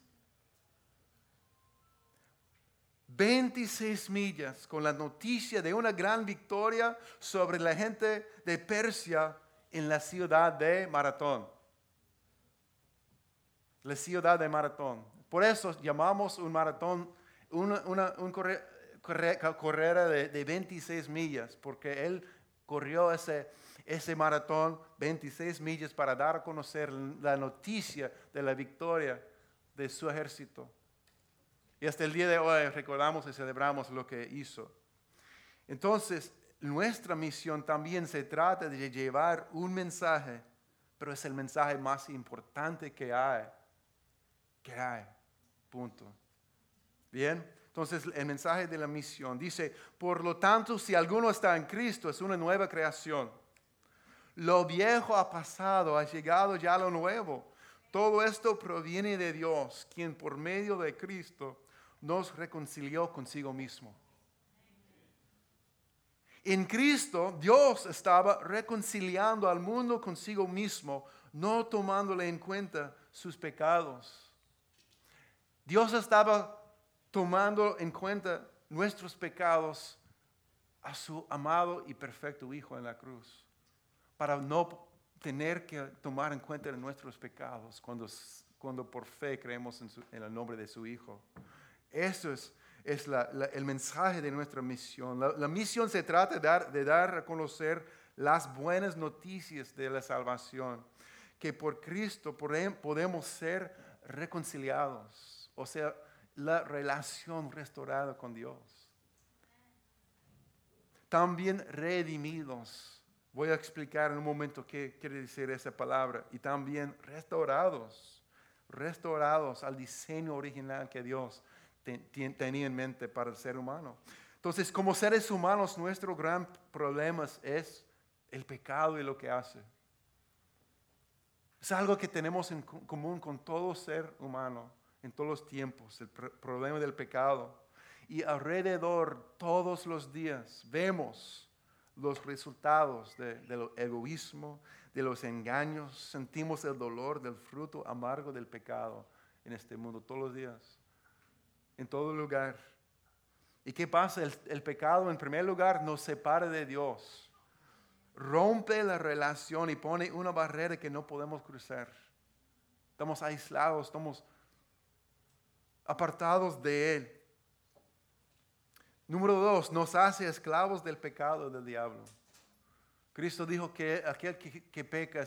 26 millas con la noticia de una gran victoria sobre la gente de Persia en la ciudad de Maratón. La ciudad de Maratón. Por eso llamamos un maratón un carrera de, de, 26 millas, porque él corrió ese, ese maratón 26 millas para dar a conocer la noticia de la victoria de su ejército. Y hasta el día de hoy recordamos y celebramos lo que hizo. Entonces, nuestra misión también se trata de llevar un mensaje, pero es el mensaje más importante que hay. Que hay. Punto. Bien. Entonces, el mensaje de la misión dice, por lo tanto, si alguno está en Cristo, es una nueva creación. Lo viejo ha pasado, ha llegado ya lo nuevo. Todo esto proviene de Dios, quien por medio de Cristo nos reconcilió consigo mismo. En Cristo, Dios estaba reconciliando al mundo consigo mismo, no tomándole en cuenta sus pecados. Dios estaba tomando en cuenta nuestros pecados a su amado y perfecto Hijo en la cruz, para no tener que tomar en cuenta nuestros pecados cuando, cuando por fe creemos en, el nombre de su Hijo. Eso es, es el mensaje de nuestra misión. La, misión se trata de dar, de dar a conocer las buenas noticias de la salvación, que por Cristo podemos ser reconciliados, o sea, la relación restaurada con Dios. También redimidos. Voy a explicar en un momento qué quiere decir esa palabra. Y también restaurados, restaurados al diseño original que Dios tenía en mente para el ser humano. Entonces, como seres humanos, nuestro gran problema es el pecado y lo que hace. Es algo que tenemos en común con todo ser humano en todos los tiempos, el problema del pecado. Y alrededor todos los días vemos los resultados del egoísmo, de los engaños, sentimos el dolor del fruto amargo del pecado en este mundo todos los días, en todo lugar. ¿Y qué pasa? El, el pecado en primer lugar nos separa de Dios, rompe la relación y pone una barrera que no podemos cruzar. Estamos aislados, estamos apartados de Él. Número dos, nos hace esclavos del pecado del diablo. Cristo dijo que aquel que, peca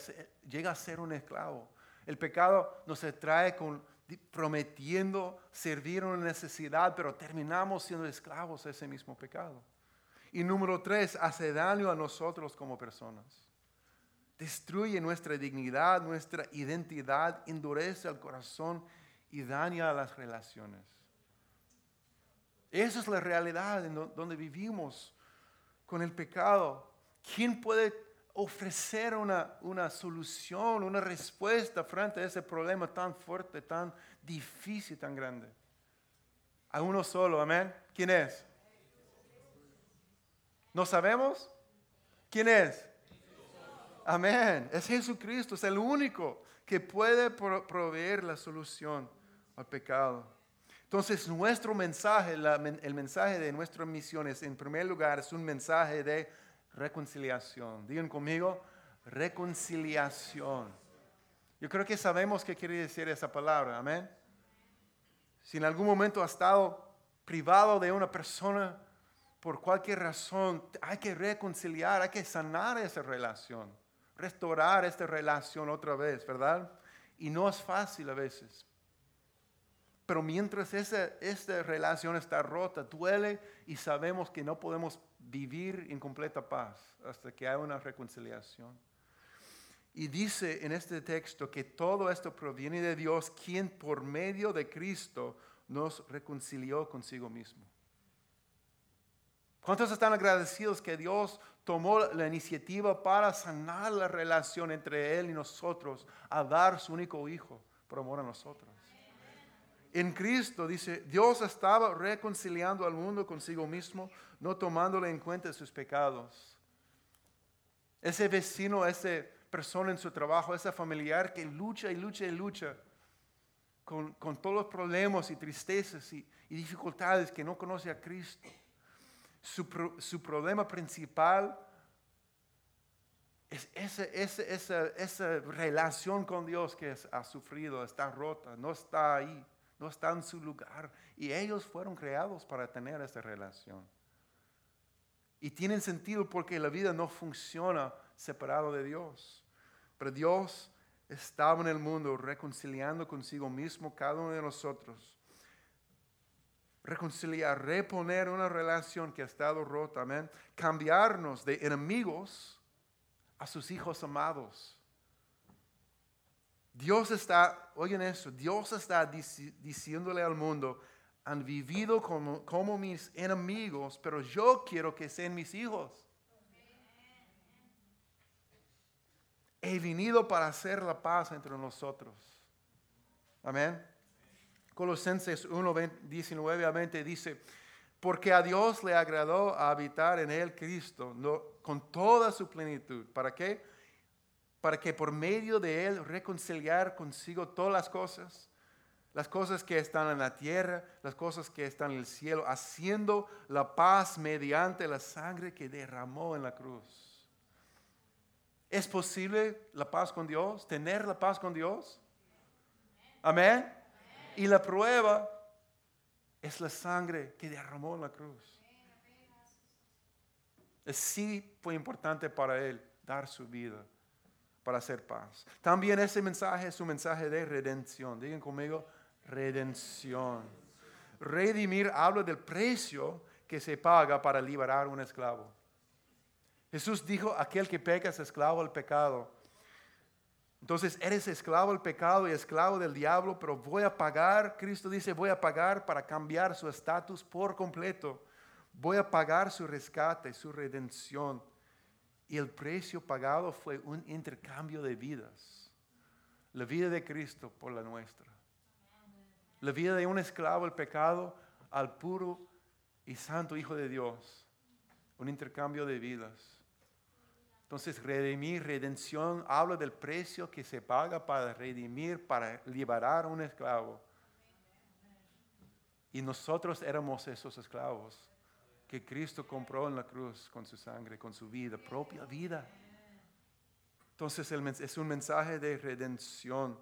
llega a ser un esclavo. El pecado nos trae con, prometiendo servir una necesidad, pero terminamos siendo esclavos de ese mismo pecado. Y número tres, hace daño a nosotros como personas. Destruye nuestra dignidad, nuestra identidad, endurece el corazón y daña las relaciones. Esa es la realidad en donde vivimos con el pecado. ¿Quién puede ofrecer una, una solución, una respuesta frente a ese problema tan fuerte, tan difícil, tan grande? A uno solo, amén. ¿Quién es? ¿No sabemos? ¿Quién es? Amén. Es Jesucristo, es el único que puede proveer la solución al pecado. Entonces, nuestro mensaje, el mensaje de nuestra misión es, en primer lugar, es un mensaje de reconciliación. Digan conmigo, reconciliación. Yo creo que sabemos qué quiere decir esa palabra, amén. Si en algún momento ha estado privado de una persona por cualquier razón, hay que reconciliar, hay que sanar esa relación, restaurar esta relación otra vez, ¿verdad? Y no es fácil a veces, pero mientras esa, esta relación está rota, duele y sabemos que no podemos vivir en completa paz hasta que haya una reconciliación. Y dice en este texto que todo esto proviene de Dios, quien por medio de Cristo nos reconcilió consigo mismo. ¿Cuántos están agradecidos que Dios tomó la iniciativa para sanar la relación entre Él y nosotros, a dar su único Hijo por amor a nosotros? En Cristo, dice, Dios estaba reconciliando al mundo consigo mismo, no tomándole en cuenta sus pecados. Ese vecino, esa persona en su trabajo, ese familiar que lucha y lucha y lucha con, todos los problemas y tristezas y, dificultades que no conoce a Cristo. Su, su problema principal es esa, esa relación con Dios que ha sufrido, está rota, no está ahí no está en su lugar. Y ellos fueron creados para tener esa relación. Y tienen sentido porque la vida no funciona separado de Dios. Pero Dios estaba en el mundo reconciliando consigo mismo cada uno de nosotros. Reconciliar, reponer una relación que ha estado rota, amén. Cambiarnos de enemigos a sus hijos amados. Dios está, oigan eso, Dios está diciéndole al mundo, han vivido como, como mis enemigos, pero yo quiero que sean mis hijos. He venido para hacer la paz entre nosotros. Amén. Colosenses 1, 19 a 20 dice, porque a Dios le agradó habitar en él Cristo con toda su plenitud. ¿Para qué? Para que por medio de él reconciliar consigo todas las cosas, las cosas que están en la tierra, las cosas que están en el cielo, haciendo la paz mediante la sangre que derramó en la cruz. ¿Es posible la paz con Dios? ¿Tener la paz con Dios? Amén. Y la prueba es la sangre que derramó en la cruz. Sí fue importante para él dar su vida para hacer paz. También ese mensaje es un mensaje de redención. Digan conmigo, redención. Redimir habla del precio que se paga para liberar un esclavo. Jesús dijo, aquel que peca es esclavo al pecado. Entonces eres esclavo del pecado y esclavo del diablo, pero voy a pagar, Cristo dice, voy a pagar para cambiar su estatus por completo. Voy a pagar su rescate, su redención. Y el precio pagado fue un intercambio de vidas. La vida de Cristo por la nuestra. La vida de un esclavo del pecado al puro y santo Hijo de Dios. Un intercambio de vidas. Entonces, redimir, redención, habla del precio que se paga para redimir, para liberar a un esclavo. Y nosotros éramos esos esclavos que Cristo compró en la cruz con su sangre, con su vida, propia vida. Entonces es un mensaje de redención.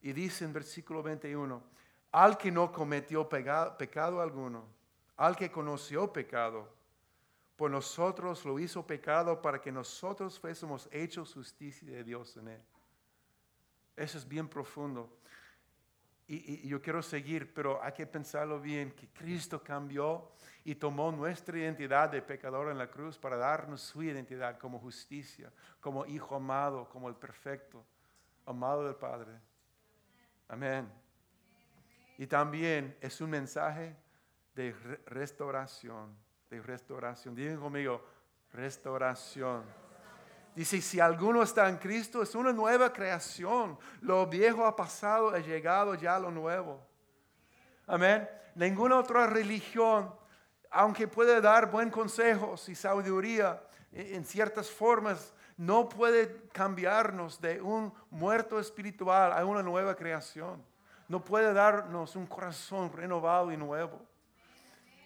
Y dice en versículo 21, al que no cometió pecado alguno, al que conoció pecado, por nosotros lo hizo pecado para que nosotros fuésemos hechos justicia de Dios en él. Eso es bien profundo. Y, yo quiero seguir, pero hay que pensarlo bien, que Cristo cambió y tomó nuestra identidad de pecador en la cruz para darnos su identidad como justicia, como hijo amado, como el perfecto, amado del Padre. Amén. Y también es un mensaje de restauración de restauración. Digan conmigo, restauración. Dice, si alguno está en Cristo, es una nueva creación. Lo viejo ha pasado, ha llegado ya lo nuevo. Amén. Ninguna otra religión, aunque puede dar buen consejos y sabiduría en ciertas formas, no puede cambiarnos de un muerto espiritual a una nueva creación. No puede darnos un corazón renovado y nuevo.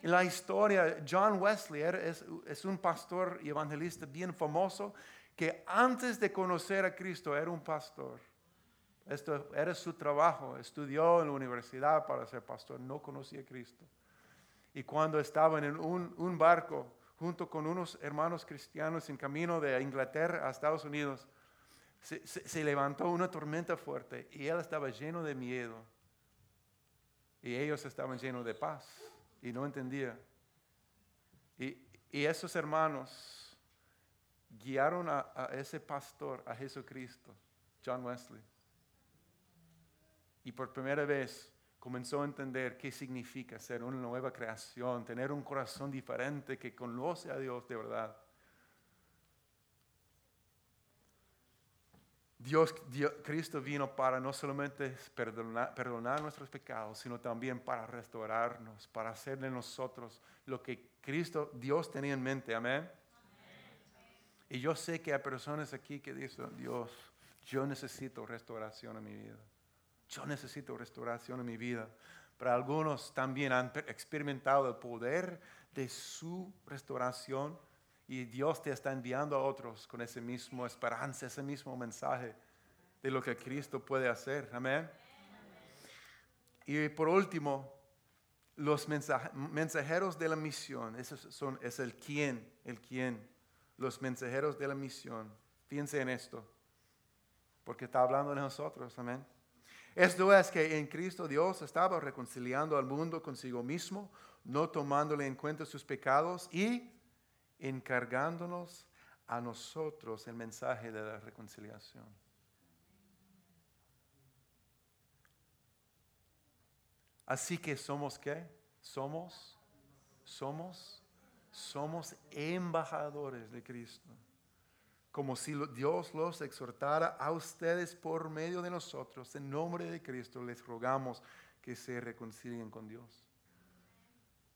En la historia, John Wesley es, un pastor y evangelista bien famoso que antes de conocer a Cristo era un pastor. Esto era su trabajo. Estudió en la universidad para ser pastor. No conocía a Cristo. Y cuando estaban en un, barco junto con unos hermanos cristianos en camino de Inglaterra a Estados Unidos, se levantó una tormenta fuerte y él estaba lleno de miedo. Y ellos estaban llenos de paz y no entendía. Y, esos hermanos guiaron a, ese pastor, a Jesucristo, John Wesley. Y por primera vez comenzó a entender qué significa ser una nueva creación, tener un corazón diferente que conoce a Dios de verdad. Dios, Cristo vino para no solamente perdonar, perdonar, nuestros pecados, sino también para restaurarnos, para hacer de nosotros lo que Cristo, Dios tenía en mente. Amén. Y yo sé que hay personas aquí que dicen, Dios, yo necesito restauración en mi vida. Yo necesito restauración en mi vida. Pero algunos también han experimentado el poder de su restauración y Dios te está enviando a otros con esa misma esperanza, ese mismo mensaje de lo que Cristo puede hacer. Amén. Y por último, los mensajeros de la misión, esos son, es el quién, el quién, los mensajeros de la misión. Fíjense en esto, porque está hablando de nosotros, amén. Esto es que en Cristo Dios estaba reconciliando al mundo consigo mismo, no tomándole en cuenta sus pecados y encargándonos a nosotros el mensaje de la reconciliación. Así que somos qué? Somos, somos, somos embajadores de Cristo. Como si Dios los exhortara a ustedes por medio de nosotros. En nombre de Cristo les rogamos que se reconcilien con Dios.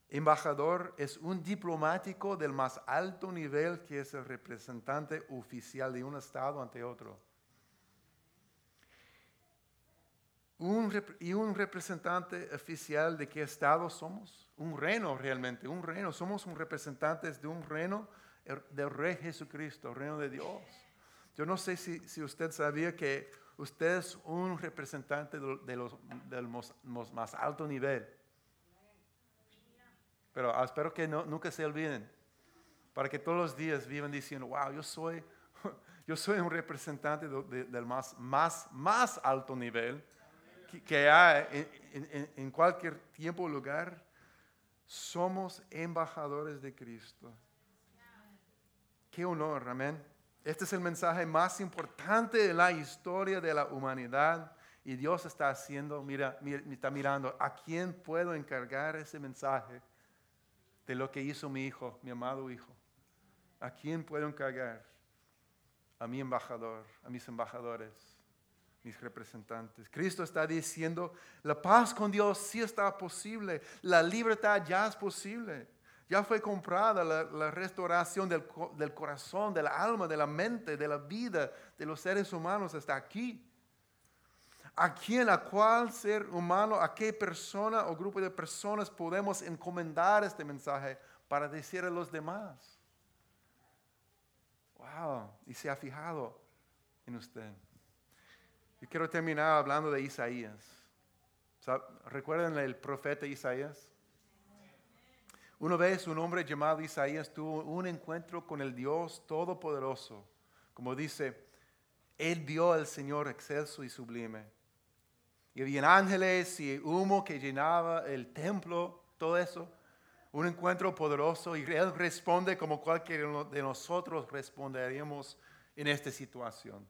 Embajador es un diplomático del más alto nivel que es el representante oficial de un estado ante otro. ¿Y un representante oficial de qué estado somos? Un reino realmente, un reino. Somos un representante de un reino del Rey Jesucristo, reino de Dios. Yo no sé si, si usted sabía que usted es un representante de los, del más alto nivel. Pero ah, espero que nunca se olviden, para que todos los días vivan diciendo, wow, yo soy, <laughs> yo soy un representante del más, más, más alto nivel que, hay en, cualquier tiempo o lugar. Somos embajadores de Cristo. Qué honor, amén. Este es el mensaje más importante de la historia de la humanidad. Y Dios está haciendo, mira, mira, está mirando, ¿a quién puedo encargar ese mensaje de lo que hizo mi hijo, mi amado hijo? ¿A quién puedo encargar? A mi embajador, a mis embajadores, mis representantes. Cristo está diciendo, la paz con Dios sí está posible, la libertad ya es posible. Ya fue comprada la, restauración del, del, corazón, del alma, de la mente, de la vida de los seres humanos hasta aquí. ¿A quién, a cuál ser humano, a qué persona o grupo de personas podemos encomendar este mensaje para decir a los demás? Wow, y se ha fijado en usted. Y quiero terminar hablando de Isaías. ¿Recuerdan el profeta Isaías? Una vez un hombre llamado Isaías tuvo un encuentro con el Dios Todopoderoso. Como dice, él vio al Señor excelso y sublime. Y había ángeles y humo que llenaba el templo, todo eso. Un encuentro poderoso y él responde como cualquiera de nosotros responderíamos en esta situación.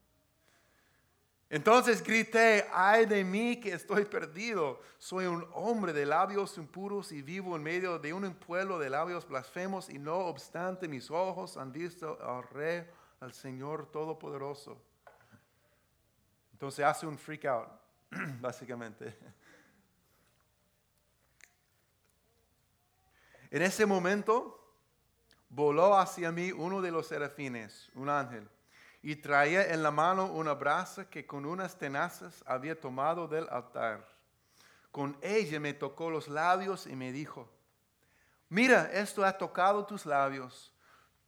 Entonces grité, ay de mí que estoy perdido. Soy un hombre de labios impuros y vivo en medio de un pueblo de labios blasfemos y no obstante mis ojos han visto al Rey, al Señor Todopoderoso. Entonces hace un freak out, <clears throat> básicamente. En ese momento voló hacia mí uno de los serafines, un ángel y traía en la mano una brasa que con unas tenazas había tomado del altar. Con ella me tocó los labios y me dijo, mira, esto ha tocado tus labios,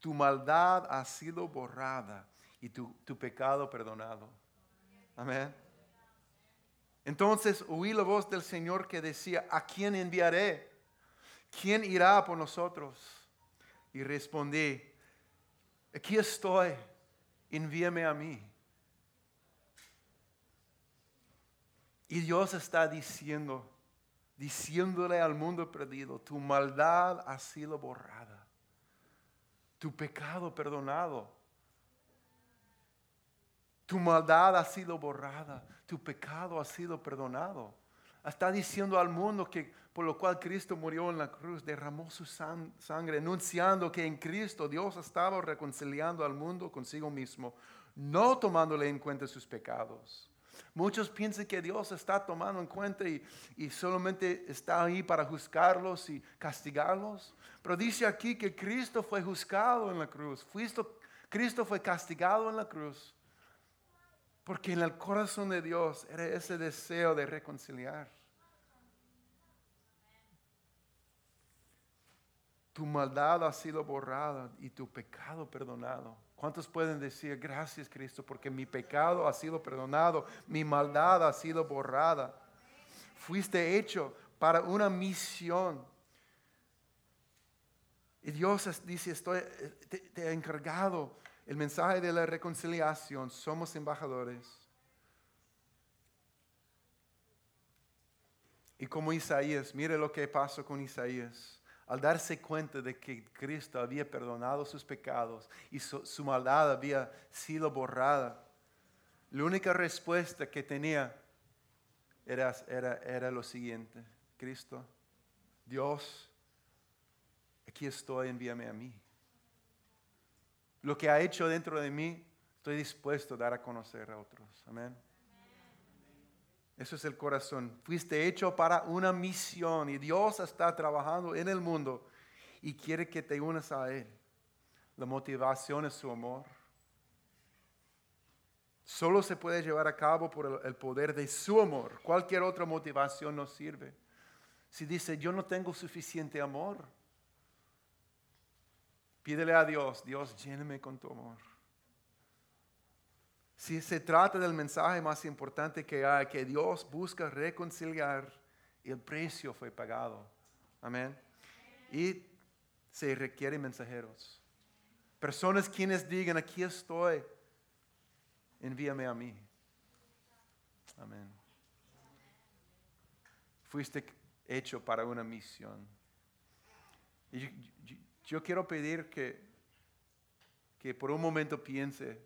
tu maldad ha sido borrada y tu, tu pecado perdonado. Amén. Entonces oí la voz del Señor que decía, ¿a quién enviaré? ¿Quién irá por nosotros? Y respondí, aquí estoy envíame a mí. Y Dios está diciendo, diciéndole al mundo perdido, tu maldad ha sido borrada, tu pecado perdonado, tu maldad ha sido borrada, tu pecado ha sido perdonado. Está diciendo al mundo que por lo cual Cristo murió en la cruz, derramó su sangre, anunciando que en Cristo Dios estaba reconciliando al mundo consigo mismo, no tomándole en cuenta sus pecados. Muchos piensan que Dios está tomando en cuenta y, solamente está ahí para juzgarlos y castigarlos. Pero dice aquí que Cristo fue juzgado en la cruz. Cristo fue castigado en la cruz. Porque en el corazón de Dios era ese deseo de reconciliar. Tu maldad ha sido borrada y tu pecado perdonado. ¿Cuántos pueden decir gracias Cristo porque mi pecado ha sido perdonado, mi maldad ha sido borrada? Fuiste hecho para una misión. Y Dios dice, estoy, te, te he encargado el mensaje de la reconciliación. Somos embajadores. Y como Isaías, mire lo que pasó con Isaías al darse cuenta de que Cristo había perdonado sus pecados y su, maldad había sido borrada, la única respuesta que tenía era, era, era lo siguiente, Cristo, Dios, aquí estoy, envíame a mí. Lo que ha hecho dentro de mí, estoy dispuesto a dar a conocer a otros. Amén. Eso es el corazón. Fuiste hecho para una misión y Dios está trabajando en el mundo y quiere que te unas a Él. La motivación es su amor. Solo se puede llevar a cabo por el poder de su amor. Cualquier otra motivación no sirve. Si dice, yo no tengo suficiente amor, pídele a Dios, Dios, lléneme con tu amor. Si se trata del mensaje más importante que hay, que Dios busca reconciliar, el precio fue pagado. Amén. Y se requieren mensajeros. Personas quienes digan, aquí estoy, envíame a mí. Amén. Fuiste hecho para una misión. Y yo, quiero pedir que, que por un momento piense,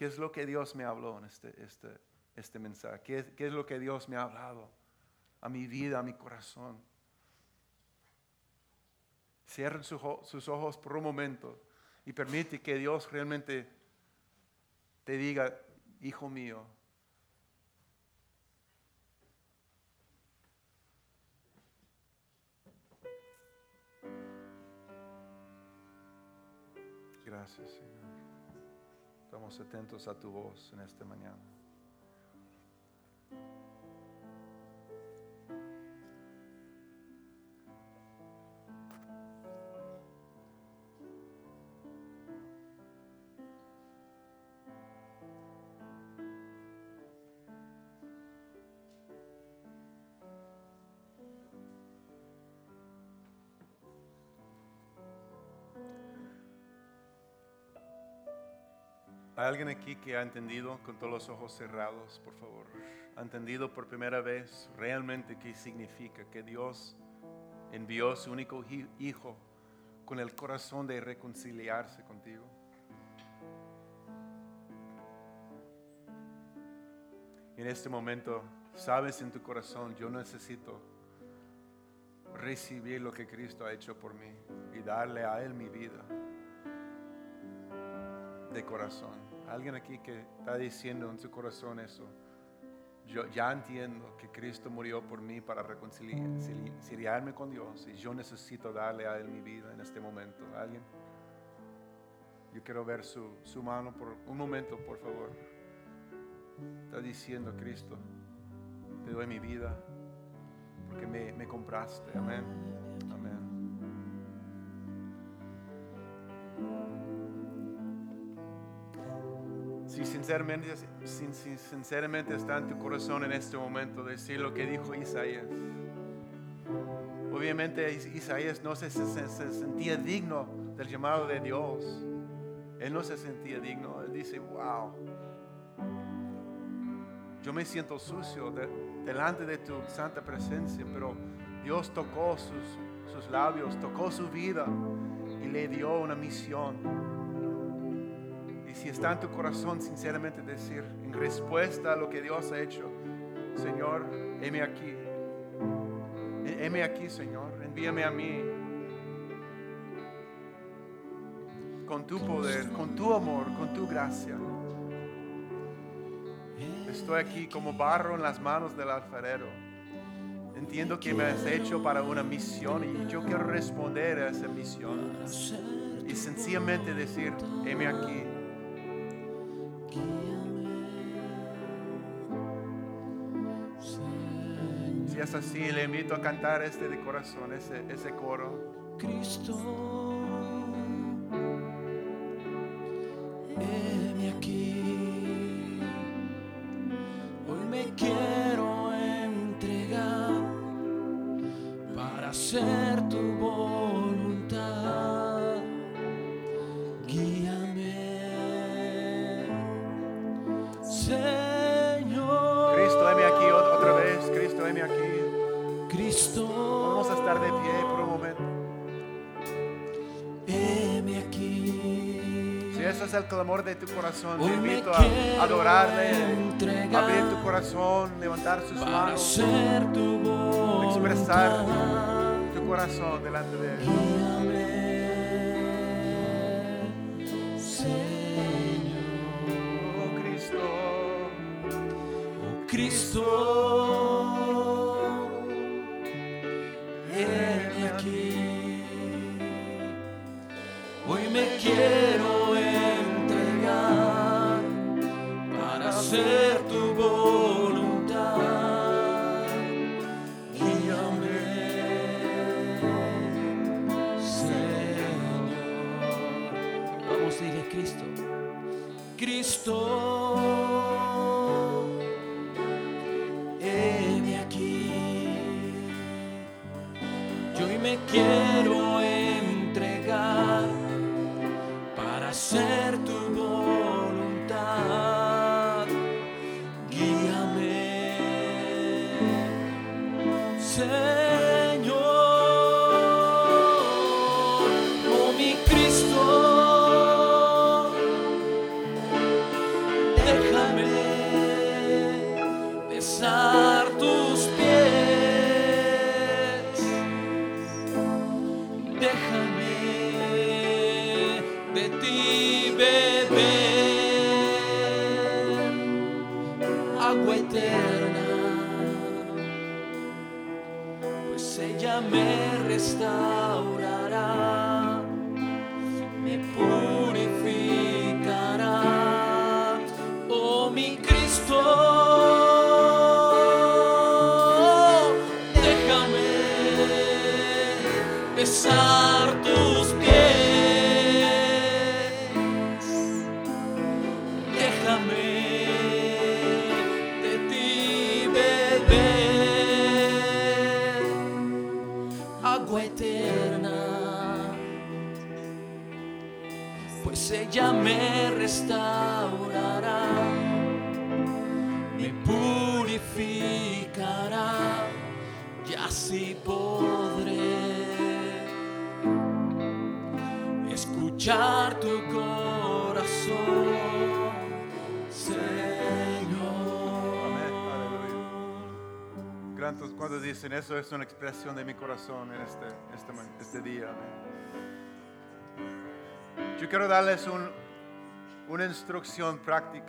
¿qué es lo que Dios me habló en este, este, este mensaje? ¿Qué, ¿Qué es lo que Dios me ha hablado a mi vida, a mi corazón? Cierren sus ojos por un momento y permite que Dios realmente te diga, hijo mío, Gracias. Atentos a tu voz en esta mañana. ¿Hay alguien aquí que ha entendido con todos los ojos cerrados, por favor? ¿Ha entendido por primera vez realmente qué significa que Dios envió su único hijo con el corazón de reconciliarse contigo? En este momento, sabes en tu corazón, yo necesito recibir lo que Cristo ha hecho por mí y darle a Él mi vida de corazón. Alguien aquí que está diciendo en su corazón eso. Yo ya entiendo que Cristo murió por mí para reconciliarme con Dios y yo necesito darle a Él mi vida en este momento. ¿Alguien? Yo quiero ver su, mano por un momento, por favor. Está diciendo Cristo, te doy mi vida porque me, me compraste. Amén. Sinceramente, sinceramente está en tu corazón en este momento decir lo que dijo Isaías. Obviamente Isaías no se, sentía digno del llamado de Dios. Él no se sentía digno. Él dice, wow, yo me siento sucio delante de tu santa presencia, pero Dios tocó sus, sus labios, tocó su vida y le dio una misión si está en tu corazón sinceramente decir, en respuesta a lo que Dios ha hecho, Señor, heme aquí. Heme aquí, Señor. Envíame a mí. Con tu poder, con tu amor, con tu gracia. Estoy aquí como barro en las manos del alfarero. Entiendo que me has hecho para una misión y yo quiero responder a esa misión. Y sencillamente decir, heme aquí. Es así, le invito a cantar este de corazón, ese, ese coro. Cristo, clamor de tu corazón, te invito a adorarle, abrir tu corazón, levantar sus manos, expresar tu corazón delante de Él. ser tu voluntad. y Guíame, Señor. Vamos a ir a Cristo. Cristo. eso es una expresión de mi corazón en este, este, este día. Yo quiero darles una instrucción práctica